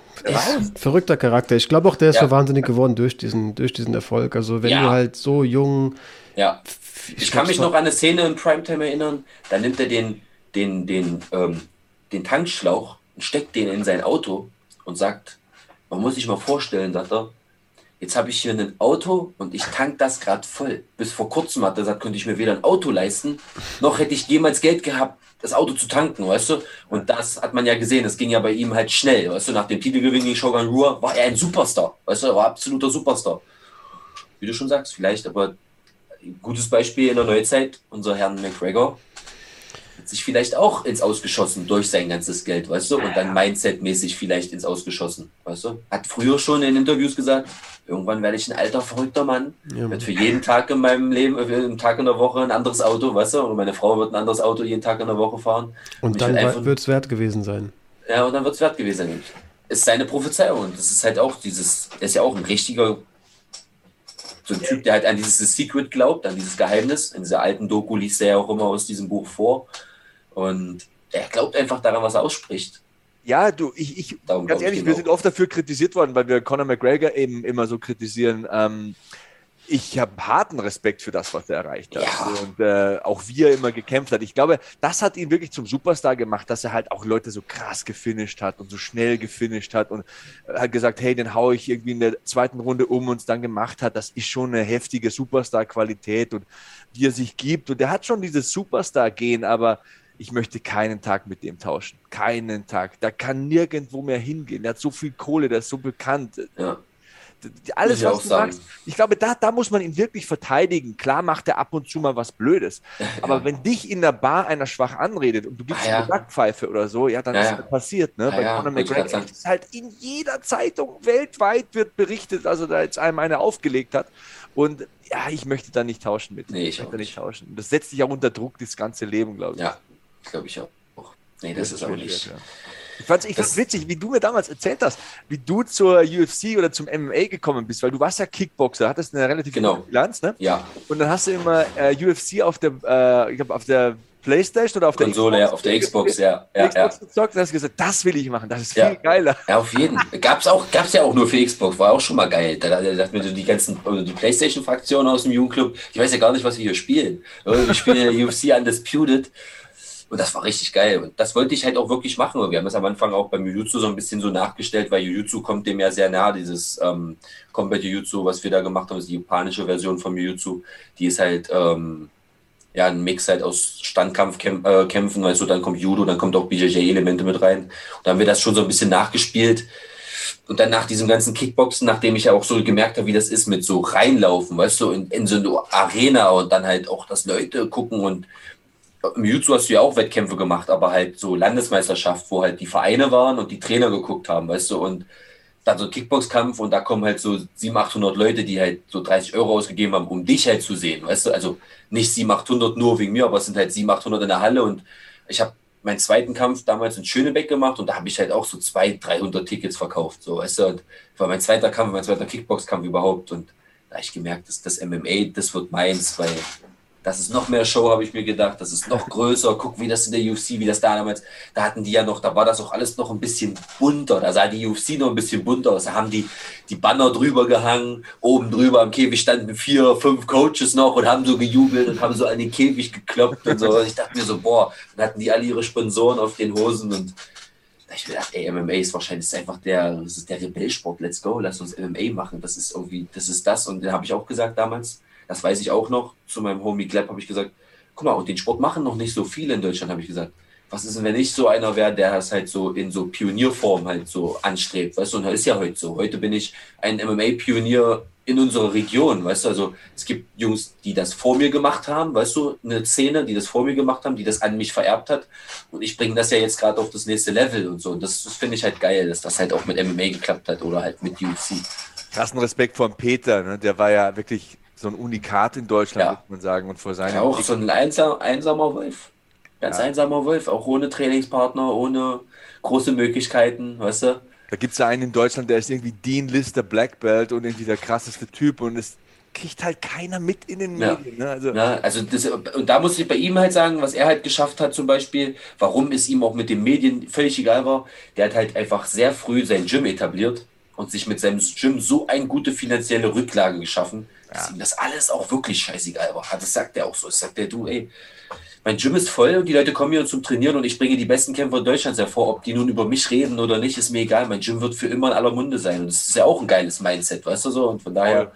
Verrückter Charakter. Ich glaube auch, der ist ja. so wahnsinnig geworden durch diesen, durch diesen Erfolg. Also wenn ja. du halt so jung. Ja. Ich, ich kann mich noch an eine Szene in Primetime erinnern, da nimmt er den, den, den, ähm, den Tankschlauch und steckt den in sein Auto und sagt, man muss sich mal vorstellen, sagt er, jetzt habe ich hier ein Auto und ich tank das gerade voll. Bis vor kurzem hat er gesagt, könnte ich mir weder ein Auto leisten, noch hätte ich jemals Geld gehabt, das Auto zu tanken, weißt du? Und das hat man ja gesehen, das ging ja bei ihm halt schnell, weißt du? Nach dem Titelgewinn gegen Shogun Rua war er ein Superstar, weißt du? Er war absoluter Superstar. Wie du schon sagst, vielleicht, aber ein gutes Beispiel in der Neuzeit, unser Herrn McGregor. Sich vielleicht auch ins Ausgeschossen durch sein ganzes Geld, weißt du? Und dann Mindset-mäßig vielleicht ins Ausgeschossen, weißt du? Hat früher schon in Interviews gesagt, irgendwann werde ich ein alter, verrückter Mann. Ja. Wird für jeden Tag in meinem Leben, für jeden Tag in der Woche ein anderes Auto, weißt du? Und meine Frau wird ein anderes Auto jeden Tag in der Woche fahren. Und, und dann wird es wert gewesen sein. Ja, und dann wird es wert gewesen sein. Ist seine Prophezeiung. Und das ist halt auch dieses, er ist ja auch ein richtiger so ein Typ, der halt an dieses Secret glaubt, an dieses Geheimnis. In dieser alten Doku liest er ja auch immer aus diesem Buch vor. Und er glaubt einfach daran, was er ausspricht. Ja, du, ich, ich ganz ehrlich, wir sind oft dafür kritisiert worden, weil wir Conor McGregor eben immer so kritisieren. Ähm, ich habe harten Respekt für das, was er erreicht hat. Ja. Und äh, auch wie er immer gekämpft hat. Ich glaube, das hat ihn wirklich zum Superstar gemacht, dass er halt auch Leute so krass gefinisht hat und so schnell gefinisht hat und hat gesagt, hey, den haue ich irgendwie in der zweiten Runde um und es dann gemacht hat. Das ist schon eine heftige Superstar-Qualität und wie er sich gibt. Und er hat schon dieses Superstar-Gehen, aber ich möchte keinen Tag mit dem tauschen. Keinen Tag. Der kann nirgendwo mehr hingehen. Der hat so viel Kohle, der ist so bekannt. Ja alles, was du sagen. sagst, ich glaube, da, da muss man ihn wirklich verteidigen. Klar macht er ab und zu mal was Blödes. Aber ja. wenn dich in der Bar einer schwach anredet und du gibst ah, ja. eine Backpfeife oder so, ja, dann ja, ist das passiert. Ne? Bei Conor McGregor ist halt in jeder Zeitung weltweit wird berichtet, also da jetzt einem eine aufgelegt hat. Und ja, ich möchte da nicht tauschen mit. Nee, ich, ich möchte nicht tauschen. Das setzt dich auch unter Druck, das ganze Leben, glaube ich. Ja, glaube ich auch. Nee, das, das ist auch nicht. Ja. Ich fand es witzig, wie du mir damals erzählt hast, wie du zur UFC oder zum MMA gekommen bist, weil du warst ja Kickboxer, hattest eine relativ genau. gute Bilanz, ne? Ja. Und dann hast du immer äh, UFC auf der, äh, ich glaube, auf der Playstation oder auf der Konsole, Xbox, ja, auf der Xbox, ja. ja, Xbox ja. gezockt hast gesagt, das will ich machen, das ist viel ja. geiler. Ja, auf jeden. Gab's auch, gab's ja auch nur für Xbox, war auch schon mal geil. Da, da dachte mir so die ganzen, also die Playstation-Fraktionen aus dem Jugendclub, ich weiß ja gar nicht, was wir hier spielen. Wir spielen ja UFC Undisputed. Und das war richtig geil. Und das wollte ich halt auch wirklich machen. Und wir haben es am Anfang auch beim Jujutsu so ein bisschen so nachgestellt, weil Jujutsu kommt dem ja sehr nah, dieses ähm, Combat Jujutsu, was wir da gemacht haben, ist die japanische Version vom Jujutsu. Die ist halt ähm, ja ein Mix halt aus Standkampfkämpfen, äh, weißt du, dann kommt Judo, dann kommt auch BJJ-Elemente mit rein. Und da haben wir das schon so ein bisschen nachgespielt. Und dann nach diesem ganzen Kickboxen, nachdem ich ja auch so gemerkt habe, wie das ist mit so reinlaufen, weißt du, in, in so eine Arena und dann halt auch, dass Leute gucken und im Jiu-Jitsu hast du ja auch Wettkämpfe gemacht, aber halt so Landesmeisterschaft, wo halt die Vereine waren und die Trainer geguckt haben, weißt du, und dann so Kickboxkampf und da kommen halt so 700, 800 Leute, die halt so 30 Euro ausgegeben haben, um dich halt zu sehen, weißt du, also nicht 700, 800 nur wegen mir, aber es sind halt 700, 800 in der Halle. Und ich habe meinen zweiten Kampf damals in Schönebeck gemacht und da habe ich halt auch so 200, 300 Tickets verkauft, so, weißt du, und war mein zweiter Kampf, mein zweiter Kickboxkampf überhaupt. Und da habe ich gemerkt, dass das MMA, das wird meins, weil das ist noch mehr Show, habe ich mir gedacht. Das ist noch größer. Guck, wie das in der UFC, wie das da damals, da hatten die ja noch, da war das auch alles noch ein bisschen bunter. Da sah die UFC noch ein bisschen bunter aus. Da haben die die Banner drüber gehangen. Oben drüber am Käfig standen vier, fünf Coaches noch und haben so gejubelt und haben so an den Käfig gekloppt und so. Und ich dachte mir so, boah, dann hatten die alle ihre Sponsoren auf den Hosen und da ich mir gedacht, ey, MMA ist wahrscheinlich ist einfach der, das ist der Rebellsport. Let's go, lass uns MMA machen. Das ist irgendwie, das ist das. Und dann habe ich auch gesagt damals, das weiß ich auch noch. Zu meinem Homie Gleb habe ich gesagt, guck mal, und den Sport machen noch nicht so viele in Deutschland, habe ich gesagt. Was ist denn, wenn ich so einer wäre, der das halt so in so Pionierform halt so anstrebt, weißt du, und das ist ja heute so. Heute bin ich ein MMA-Pionier in unserer Region, weißt du, also es gibt Jungs, die das vor mir gemacht haben, weißt du, eine Szene, die das vor mir gemacht haben, die das an mich vererbt hat und ich bringe das ja jetzt gerade auf das nächste Level und so und das, das finde ich halt geil, dass das halt auch mit MMA geklappt hat oder halt mit UFC. Krassen Respekt von Peter, ne? der war ja wirklich so ein Unikat in Deutschland, ja. muss man sagen. Und vor seinem ja, auch so ein einsam, einsamer Wolf. Ganz ja. einsamer Wolf, auch ohne Trainingspartner, ohne große Möglichkeiten, weißt du? Da gibt es ja einen in Deutschland, der ist irgendwie Dean Lister Black Belt und irgendwie der krasseste Typ und es kriegt halt keiner mit in den Medien. Ne? Also, ja, also das, und da muss ich bei ihm halt sagen, was er halt geschafft hat zum Beispiel, warum es ihm auch mit den Medien völlig egal war, der hat halt einfach sehr früh sein Gym etabliert und sich mit seinem Gym so eine gute finanzielle Rücklage geschaffen, dass ihm das alles auch wirklich scheißegal war. Das sagt er auch so. Das sagt der, du, ey, mein Gym ist voll und die Leute kommen hier zum Trainieren und ich bringe die besten Kämpfer Deutschlands hervor. Ob die nun über mich reden oder nicht, ist mir egal. Mein Gym wird für immer in aller Munde sein. Und das ist ja auch ein geiles Mindset, weißt du so? Und von daher.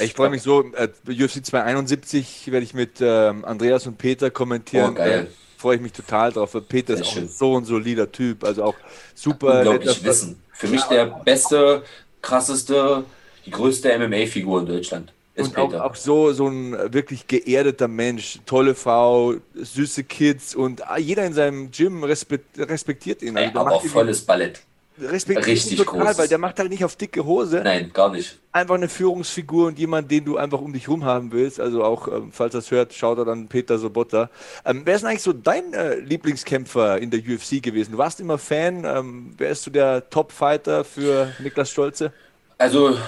Ich freue mich so, äh, UFC 271 werde ich mit ähm, Andreas und Peter kommentieren. Oh, geil. Äh, freue ich mich total drauf. Peter Sehr ist auch schön. so ein solider Typ, also auch super. Unglaublich Wissen. Für mich der beste, krasseste, die größte MMA-Figur in Deutschland. und auch, auch, so, so ein wirklich geerdeter Mensch, tolle Frau, süße Kids und jeder in seinem Gym respektiert ihn. Also Ey, aber auch volles Ballett. Respektiert Richtig total, groß. weil der macht halt nicht auf dicke Hose. Nein, gar nicht. Einfach eine Führungsfigur und jemand, den du einfach um dich rum haben willst. Also auch, ähm, falls das hört, schaut er dann Peter Sobotta. Ähm, wer ist denn eigentlich so dein äh, Lieblingskämpfer in der UFC gewesen? Du warst immer Fan. Ähm, wer ist so der Top-Fighter für Niklas Stolze? Also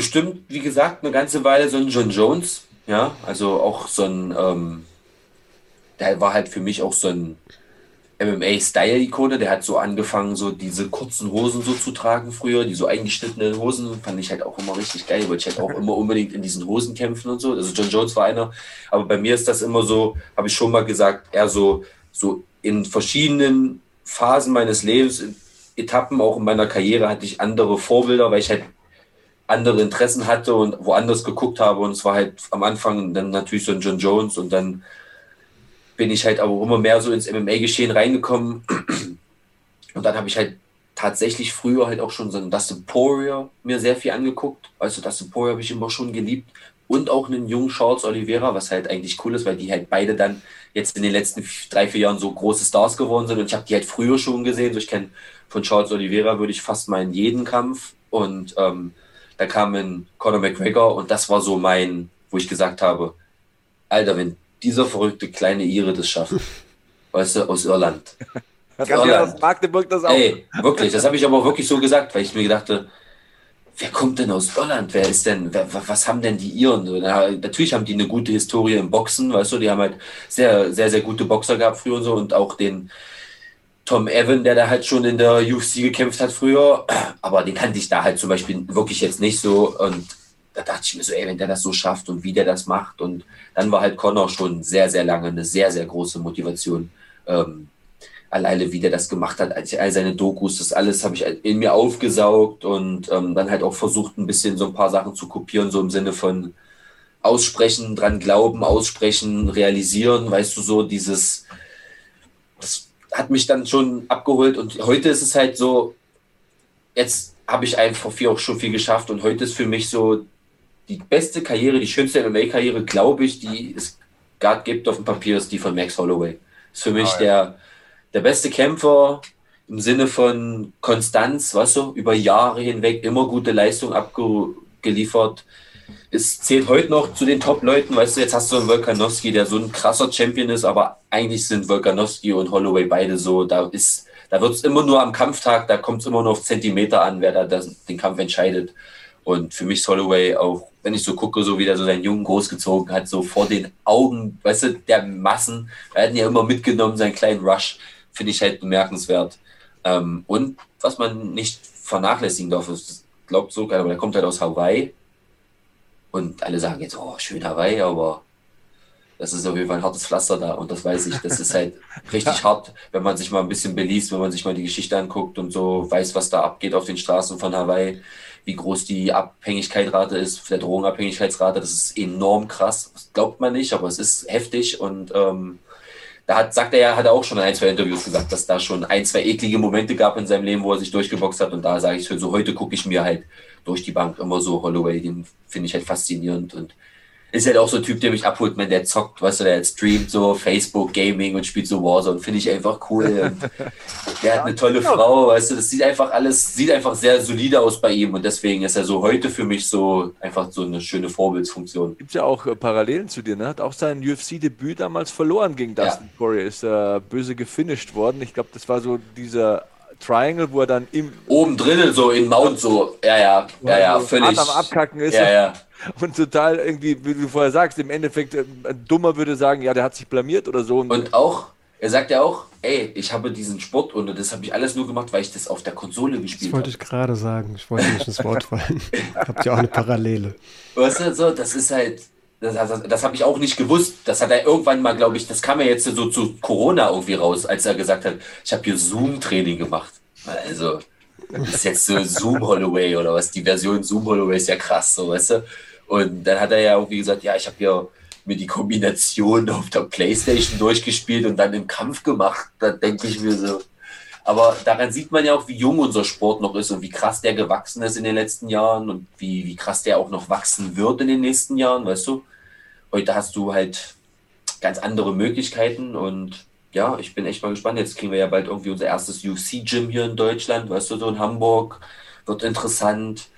bestimmt, wie gesagt, eine ganze Weile so ein John Jones. Ja, also auch so ein, ähm, der war halt für mich auch so ein MMA-Style-Ikone. Der hat so angefangen, so diese kurzen Hosen so zu tragen früher, die so eingeschnittenen Hosen, fand ich halt auch immer richtig geil, weil ich halt auch immer unbedingt in diesen Hosen kämpfen und so. Also John Jones war einer, aber bei mir ist das immer so, habe ich schon mal gesagt, eher so, so in verschiedenen Phasen meines Lebens, Etappen auch in meiner Karriere hatte ich andere Vorbilder, weil ich halt andere Interessen hatte und woanders geguckt habe. Und es war halt am Anfang dann natürlich so ein John Jones und dann bin ich halt auch immer mehr so ins MMA-Geschehen reingekommen. Und dann habe ich halt tatsächlich früher halt auch schon so ein Dustin Poirier mir sehr viel angeguckt. Also Dustin Poirier habe ich immer schon geliebt. Und auch einen jungen Charles Oliveira, was halt eigentlich cool ist, weil die halt beide dann jetzt in den letzten drei, vier Jahren so große Stars geworden sind. Und ich habe die halt früher schon gesehen. So ich kenne von Charles Oliveira würde ich fast mal in jeden Kampf. Und ähm, da kam ein Conor McGregor und das war so mein, wo ich gesagt habe, Alter, wenn dieser verrückte kleine Ire das schafft, weißt du, aus Irland. Aus Irland. aus Magdeburg das auch. Ey, wirklich, das habe ich aber auch wirklich so gesagt, weil ich mir gedachte, wer kommt denn aus Irland? Wer ist denn, wer, was haben denn die Iren? natürlich haben die eine gute Historie im Boxen, weißt du, die haben halt sehr, sehr, sehr gute Boxer gehabt früher und so und auch den, Tom Evan, der da halt schon in der UFC gekämpft hat früher, aber den kannte ich da halt zum Beispiel wirklich jetzt nicht so und da dachte ich mir so, ey, wenn der das so schafft und wie der das macht und dann war halt Connor schon sehr, sehr lange eine sehr, sehr große Motivation. Ähm, alleine wie der das gemacht hat, all seine Dokus, das alles habe ich in mir aufgesaugt und ähm, dann halt auch versucht, ein bisschen so ein paar Sachen zu kopieren, so im Sinne von aussprechen, dran glauben, aussprechen, realisieren, weißt du, so dieses, hat mich dann schon abgeholt und heute ist es halt so, jetzt habe ich einfach viel auch schon viel geschafft und heute ist für mich so die beste Karriere, die schönste MMA-Karriere, glaube ich, die es gerade gibt auf dem Papier, ist die von Max Holloway. Ist für mich oh, ja. der, der beste Kämpfer im Sinne von Konstanz, weißt du, über Jahre hinweg immer gute Leistung abgeliefert es zählt heute noch zu den Top-Leuten, weißt du, jetzt hast du einen Volkanowski, der so ein krasser Champion ist, aber eigentlich sind Volkanowski und Holloway beide so, da ist, da wird es immer nur am Kampftag, da kommt es immer nur auf Zentimeter an, wer da das, den Kampf entscheidet. Und für mich ist Holloway auch, wenn ich so gucke, so wie der so seinen Jungen großgezogen hat, so vor den Augen, weißt du, der Massen, er hat ihn ja immer mitgenommen, seinen kleinen Rush, finde ich halt bemerkenswert. Ähm, und was man nicht vernachlässigen darf, ist, glaubt so keiner, aber der kommt halt aus Hawaii und alle sagen jetzt, oh, schön Hawaii, aber das ist auf jeden Fall ein hartes Pflaster da. Und das weiß ich, das ist halt richtig hart, wenn man sich mal ein bisschen beliest, wenn man sich mal die Geschichte anguckt und so weiß, was da abgeht auf den Straßen von Hawaii, wie groß die Abhängigkeitsrate ist, der Drogenabhängigkeitsrate, das ist enorm krass. Das glaubt man nicht, aber es ist heftig und ähm, da hat, sagt er ja, hat er auch schon in ein, zwei Interviews gesagt, dass da schon ein, zwei eklige Momente gab in seinem Leben, wo er sich durchgeboxt hat. Und da sage ich so, heute gucke ich mir halt durch die Bank immer so Holloway, den finde ich halt faszinierend und ist halt auch so ein Typ, der mich abholt, wenn der zockt, weißt du, der streamt so Facebook Gaming und spielt so Warzone, finde ich einfach cool. der hat eine tolle. Frau, weißt du, das sieht einfach alles, sieht einfach sehr solide aus bei ihm und deswegen ist er so heute für mich so einfach so eine schöne Vorbildsfunktion. Gibt ja auch äh, Parallelen zu dir, ne? Hat auch sein UFC-Debüt damals verloren gegen Dustin ja. Poirier, ist äh, böse gefinisht worden. Ich glaube, das war so dieser Triangle, wo er dann im. Oben drinnen, so in Mount, so, ja, ja, ja, ja, völlig. am Abkacken ist. Ja, ja. Und total irgendwie, wie du vorher sagst, im Endeffekt, äh, ein Dummer würde sagen, ja, der hat sich blamiert oder so. Und auch, er sagt ja auch, ey, ich habe diesen Sport und das habe ich alles nur gemacht, weil ich das auf der Konsole gespielt habe. Das wollte hab. ich gerade sagen. Ich wollte nicht ins Wort fallen. Habt ihr auch eine Parallele. Weißt du, so, das ist halt, das, das, das habe ich auch nicht gewusst. Das hat er irgendwann mal, glaube ich, das kam ja jetzt so zu Corona irgendwie raus, als er gesagt hat, ich habe hier Zoom-Training gemacht. Also, das ist jetzt so Zoom Holloway oder was? Die Version Zoom Holloway ist ja krass, so, weißt du? Und dann hat er ja irgendwie gesagt, ja, ich habe ja mir die Kombination auf der Playstation durchgespielt und dann im Kampf gemacht. Da denke ich mir so, Aber daran sieht man ja auch, wie jung unser Sport noch ist und wie krass der gewachsen ist in den letzten Jahren und wie, wie krass der auch noch wachsen wird in den nächsten Jahren, weißt du? Heute hast du halt ganz andere Möglichkeiten und ja, ich bin echt mal gespannt. Jetzt kriegen wir ja bald irgendwie unser erstes UFC-Gym hier in Deutschland, weißt du, so in Hamburg. Wird interessant.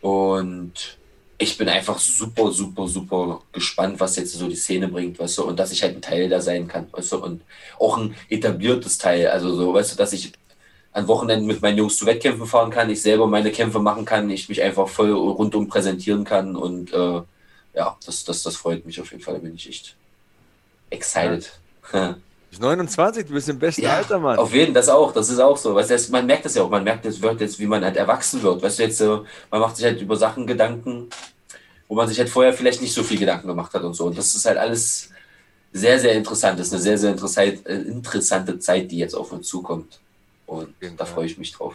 Und ich bin einfach super, super, super gespannt, was jetzt so die Szene bringt, weißt du, und dass ich halt ein Teil da sein kann, weißt du, und auch ein etabliertes Teil, also so, weißt du, dass ich an Wochenenden mit meinen Jungs zu Wettkämpfen fahren kann, ich selber meine Kämpfe machen kann, ich mich einfach voll rundum präsentieren kann und äh, ja, das, das, das freut mich auf jeden Fall, da bin ich echt excited. Ja. 29, du bist im besten ja, Alter, Mann. Auf jeden Fall, das auch, das ist auch so. Weißt du, man merkt das ja auch, man merkt das wird jetzt, wie man halt erwachsen wird. Weißt du, jetzt, man macht sich halt über Sachen Gedanken, wo man sich halt vorher vielleicht nicht so viel Gedanken gemacht hat und so. Und das ist halt alles sehr, sehr interessant. Das ist eine sehr, sehr interessante, äh, interessante Zeit, die jetzt auf uns zukommt. Und da freue ich mich drauf.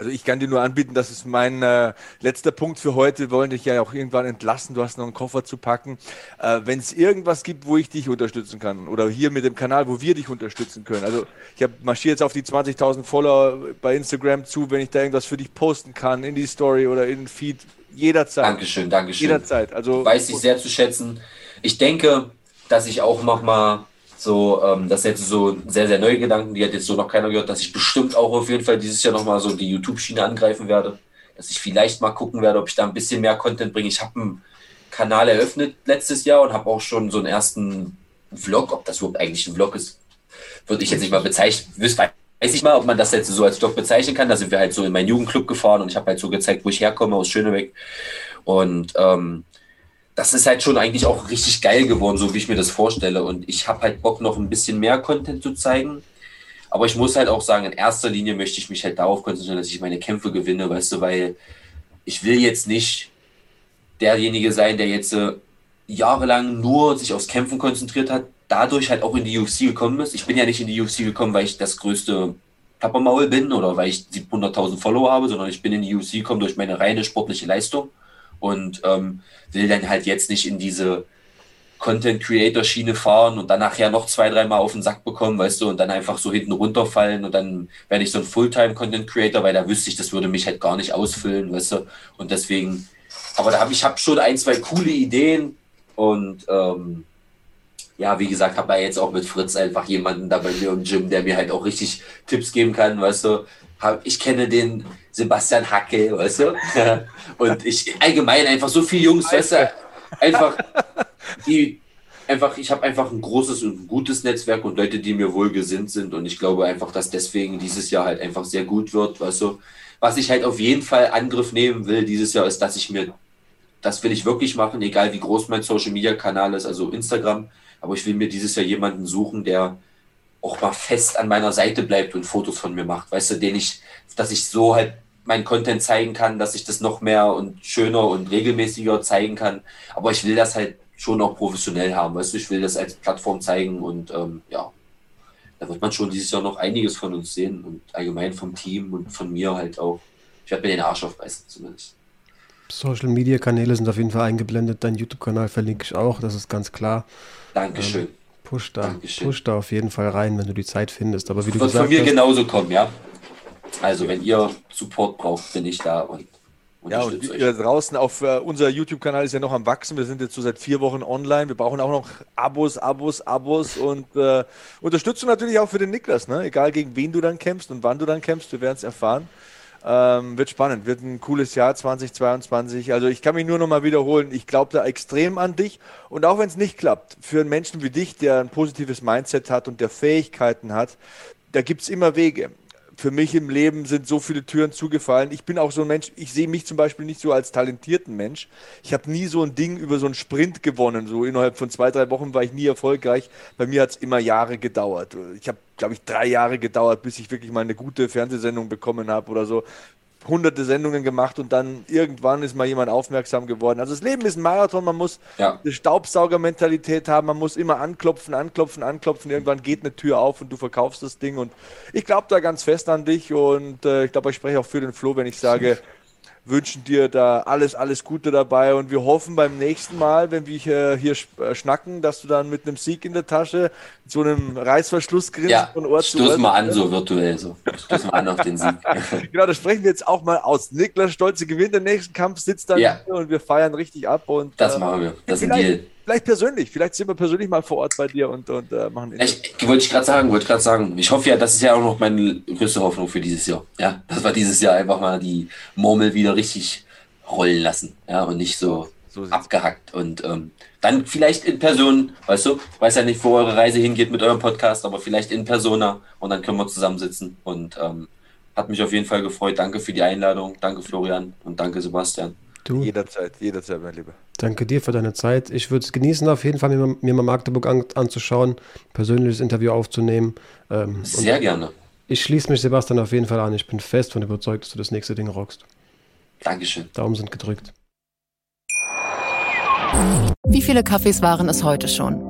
Also ich kann dir nur anbieten, das ist mein äh, letzter Punkt für heute. Wir wollen dich ja auch irgendwann entlassen. Du hast noch einen Koffer zu packen. Äh, Wenn es irgendwas gibt, wo ich dich unterstützen kann oder hier mit dem Kanal, wo wir dich unterstützen können. Also ich marschiere jetzt auf die 20.000 Follower bei Instagram zu, wenn ich da irgendwas für dich posten kann, in die Story oder in den Feed. Jederzeit. Dankeschön, Dankeschön. Jederzeit. Also, Weiß ich sehr zu schätzen. Ich denke, dass ich auch noch mal so, ähm, das ist jetzt so sehr, sehr neue Gedanken, die hat jetzt so noch keiner gehört, dass ich bestimmt auch auf jeden Fall dieses Jahr nochmal so die YouTube-Schiene angreifen werde. Dass ich vielleicht mal gucken werde, ob ich da ein bisschen mehr Content bringe. Ich habe einen Kanal eröffnet letztes Jahr und habe auch schon so einen ersten Vlog, ob das überhaupt eigentlich ein Vlog ist, würde ich jetzt nicht mal bezeichnen. Weiß ich mal, ob man das jetzt so als Vlog bezeichnen kann. Da sind wir halt so in meinen Jugendclub gefahren und ich habe halt so gezeigt, wo ich herkomme, aus Schönebeck. Und ähm, das ist halt schon eigentlich auch richtig geil geworden, so wie ich mir das vorstelle. Und ich habe halt Bock, noch ein bisschen mehr Content zu zeigen. Aber ich muss halt auch sagen, in erster Linie möchte ich mich halt darauf konzentrieren, dass ich meine Kämpfe gewinne, weißt du, weil ich will jetzt nicht derjenige sein, der jetzt äh, jahrelang nur sich aufs Kämpfen konzentriert hat, dadurch halt auch in die UFC gekommen ist. Ich bin ja nicht in die UFC gekommen, weil ich das größte Plappermaul bin oder weil ich 700.000 Follower habe, sondern ich bin in die UFC gekommen durch meine reine sportliche Leistung und ähm, will dann halt jetzt nicht in diese Content Creator Schiene fahren und dann nachher noch zwei, dreimal auf den Sack bekommen, weißt du, und dann einfach so hinten runterfallen und dann werde ich so ein Fulltime Content Creator, weil da wüsste ich, das würde mich halt gar nicht ausfüllen, weißt du, und deswegen, aber da habe ich hab schon ein, zwei coole Ideen und ähm, ja, wie gesagt, habe da jetzt auch mit Fritz einfach jemanden da bei mir im Gym, der mir halt auch richtig Tipps geben kann, weißt du, ich kenne den Sebastian Hacke, weißt du? Und ich allgemein einfach so viele Jungs, weißt du, einfach die einfach, ich habe einfach ein großes und gutes Netzwerk und Leute, die mir wohlgesinnt sind. Und ich glaube einfach, dass deswegen dieses Jahr halt einfach sehr gut wird, weißt du? Was ich halt auf jeden Fall Angriff nehmen will dieses Jahr ist, dass ich mir, das will ich wirklich machen, egal wie groß mein Social Media Kanal ist, also Instagram, aber ich will mir dieses Jahr jemanden suchen, der auch mal fest an meiner Seite bleibt und Fotos von mir macht, weißt du, den ich, dass ich so halt meinen Content zeigen kann, dass ich das noch mehr und schöner und regelmäßiger zeigen kann. Aber ich will das halt schon auch professionell haben, weißt du, ich will das als Plattform zeigen und ähm, ja, da wird man schon dieses Jahr noch einiges von uns sehen und allgemein vom Team und von mir halt auch. Ich werde mir den Arsch aufreißen zumindest. Social Media Kanäle sind auf jeden Fall eingeblendet. Dein YouTube-Kanal verlinke ich auch, das ist ganz klar. Dankeschön. Ähm, Push da, push da auf jeden Fall rein, wenn du die Zeit findest. Aber wie du Wird gesagt von mir hast, genauso kommen, ja. Also wenn ihr Support braucht, bin ich da und ja, und ihr draußen auf uh, unser YouTube-Kanal ist ja noch am Wachsen. Wir sind jetzt so seit vier Wochen online. Wir brauchen auch noch Abos, Abos, Abos und uh, Unterstützung natürlich auch für den Niklas. Ne? Egal gegen wen du dann kämpfst und wann du dann kämpfst, wir werden es erfahren. Ähm, wird spannend, wird ein cooles Jahr 2022. Also ich kann mich nur noch mal wiederholen, ich glaube da extrem an dich. Und auch wenn es nicht klappt, für einen Menschen wie dich, der ein positives Mindset hat und der Fähigkeiten hat, da gibt es immer Wege für mich im Leben sind so viele Türen zugefallen. Ich bin auch so ein Mensch, ich sehe mich zum Beispiel nicht so als talentierten Mensch. Ich habe nie so ein Ding über so einen Sprint gewonnen. So innerhalb von zwei, drei Wochen war ich nie erfolgreich. Bei mir hat es immer Jahre gedauert. Ich habe, glaube ich, drei Jahre gedauert, bis ich wirklich mal eine gute Fernsehsendung bekommen habe oder so hunderte Sendungen gemacht und dann irgendwann ist mal jemand aufmerksam geworden. Also das Leben ist ein Marathon, man muss ja. eine Staubsaugermentalität haben, man muss immer anklopfen, anklopfen, anklopfen. Irgendwann geht eine Tür auf und du verkaufst das Ding und ich glaube da ganz fest an dich und äh, ich glaube, ich spreche auch für den Flo, wenn ich sage, wünschen dir da alles, alles Gute dabei und wir hoffen beim nächsten Mal, wenn wir hier, hier äh, schnacken, dass du dann mit einem Sieg in der Tasche, so einem Reißverschluss grinst ja, von Ort zu Ort. mal an, so virtuell, so. Stoß mal an auf den Sieg. genau, das sprechen wir jetzt auch mal aus. Niklas Stolze gewinnt den nächsten Kampf, sitzt dann ja. und wir feiern richtig ab. Und, das äh, machen wir. Das ist ein Deal vielleicht persönlich, vielleicht sind wir persönlich mal vor Ort bei dir und, und äh, machen. Ich, wollte ich gerade sagen, wollte gerade sagen. Ich hoffe ja, das ist ja auch noch meine größte Hoffnung für dieses Jahr. Ja, dass wir dieses Jahr einfach mal die Murmel wieder richtig rollen lassen. Ja, und nicht so, so abgehackt. Und ähm, dann vielleicht in Person, weißt du, ich weiß ja nicht, wo eure Reise hingeht mit eurem Podcast, aber vielleicht in Persona und dann können wir zusammensitzen. Und ähm, hat mich auf jeden Fall gefreut. Danke für die Einladung. Danke, Florian. Und danke, Sebastian. Du. Jederzeit, jederzeit, mein Lieber. Danke dir für deine Zeit. Ich würde es genießen, auf jeden Fall mir, mir mal Magdeburg an, anzuschauen, persönliches Interview aufzunehmen. Ähm, Sehr gerne. Ich schließe mich Sebastian auf jeden Fall an. Ich bin fest von überzeugt, dass du das nächste Ding rockst. Dankeschön. Daumen sind gedrückt. Wie viele Kaffees waren es heute schon?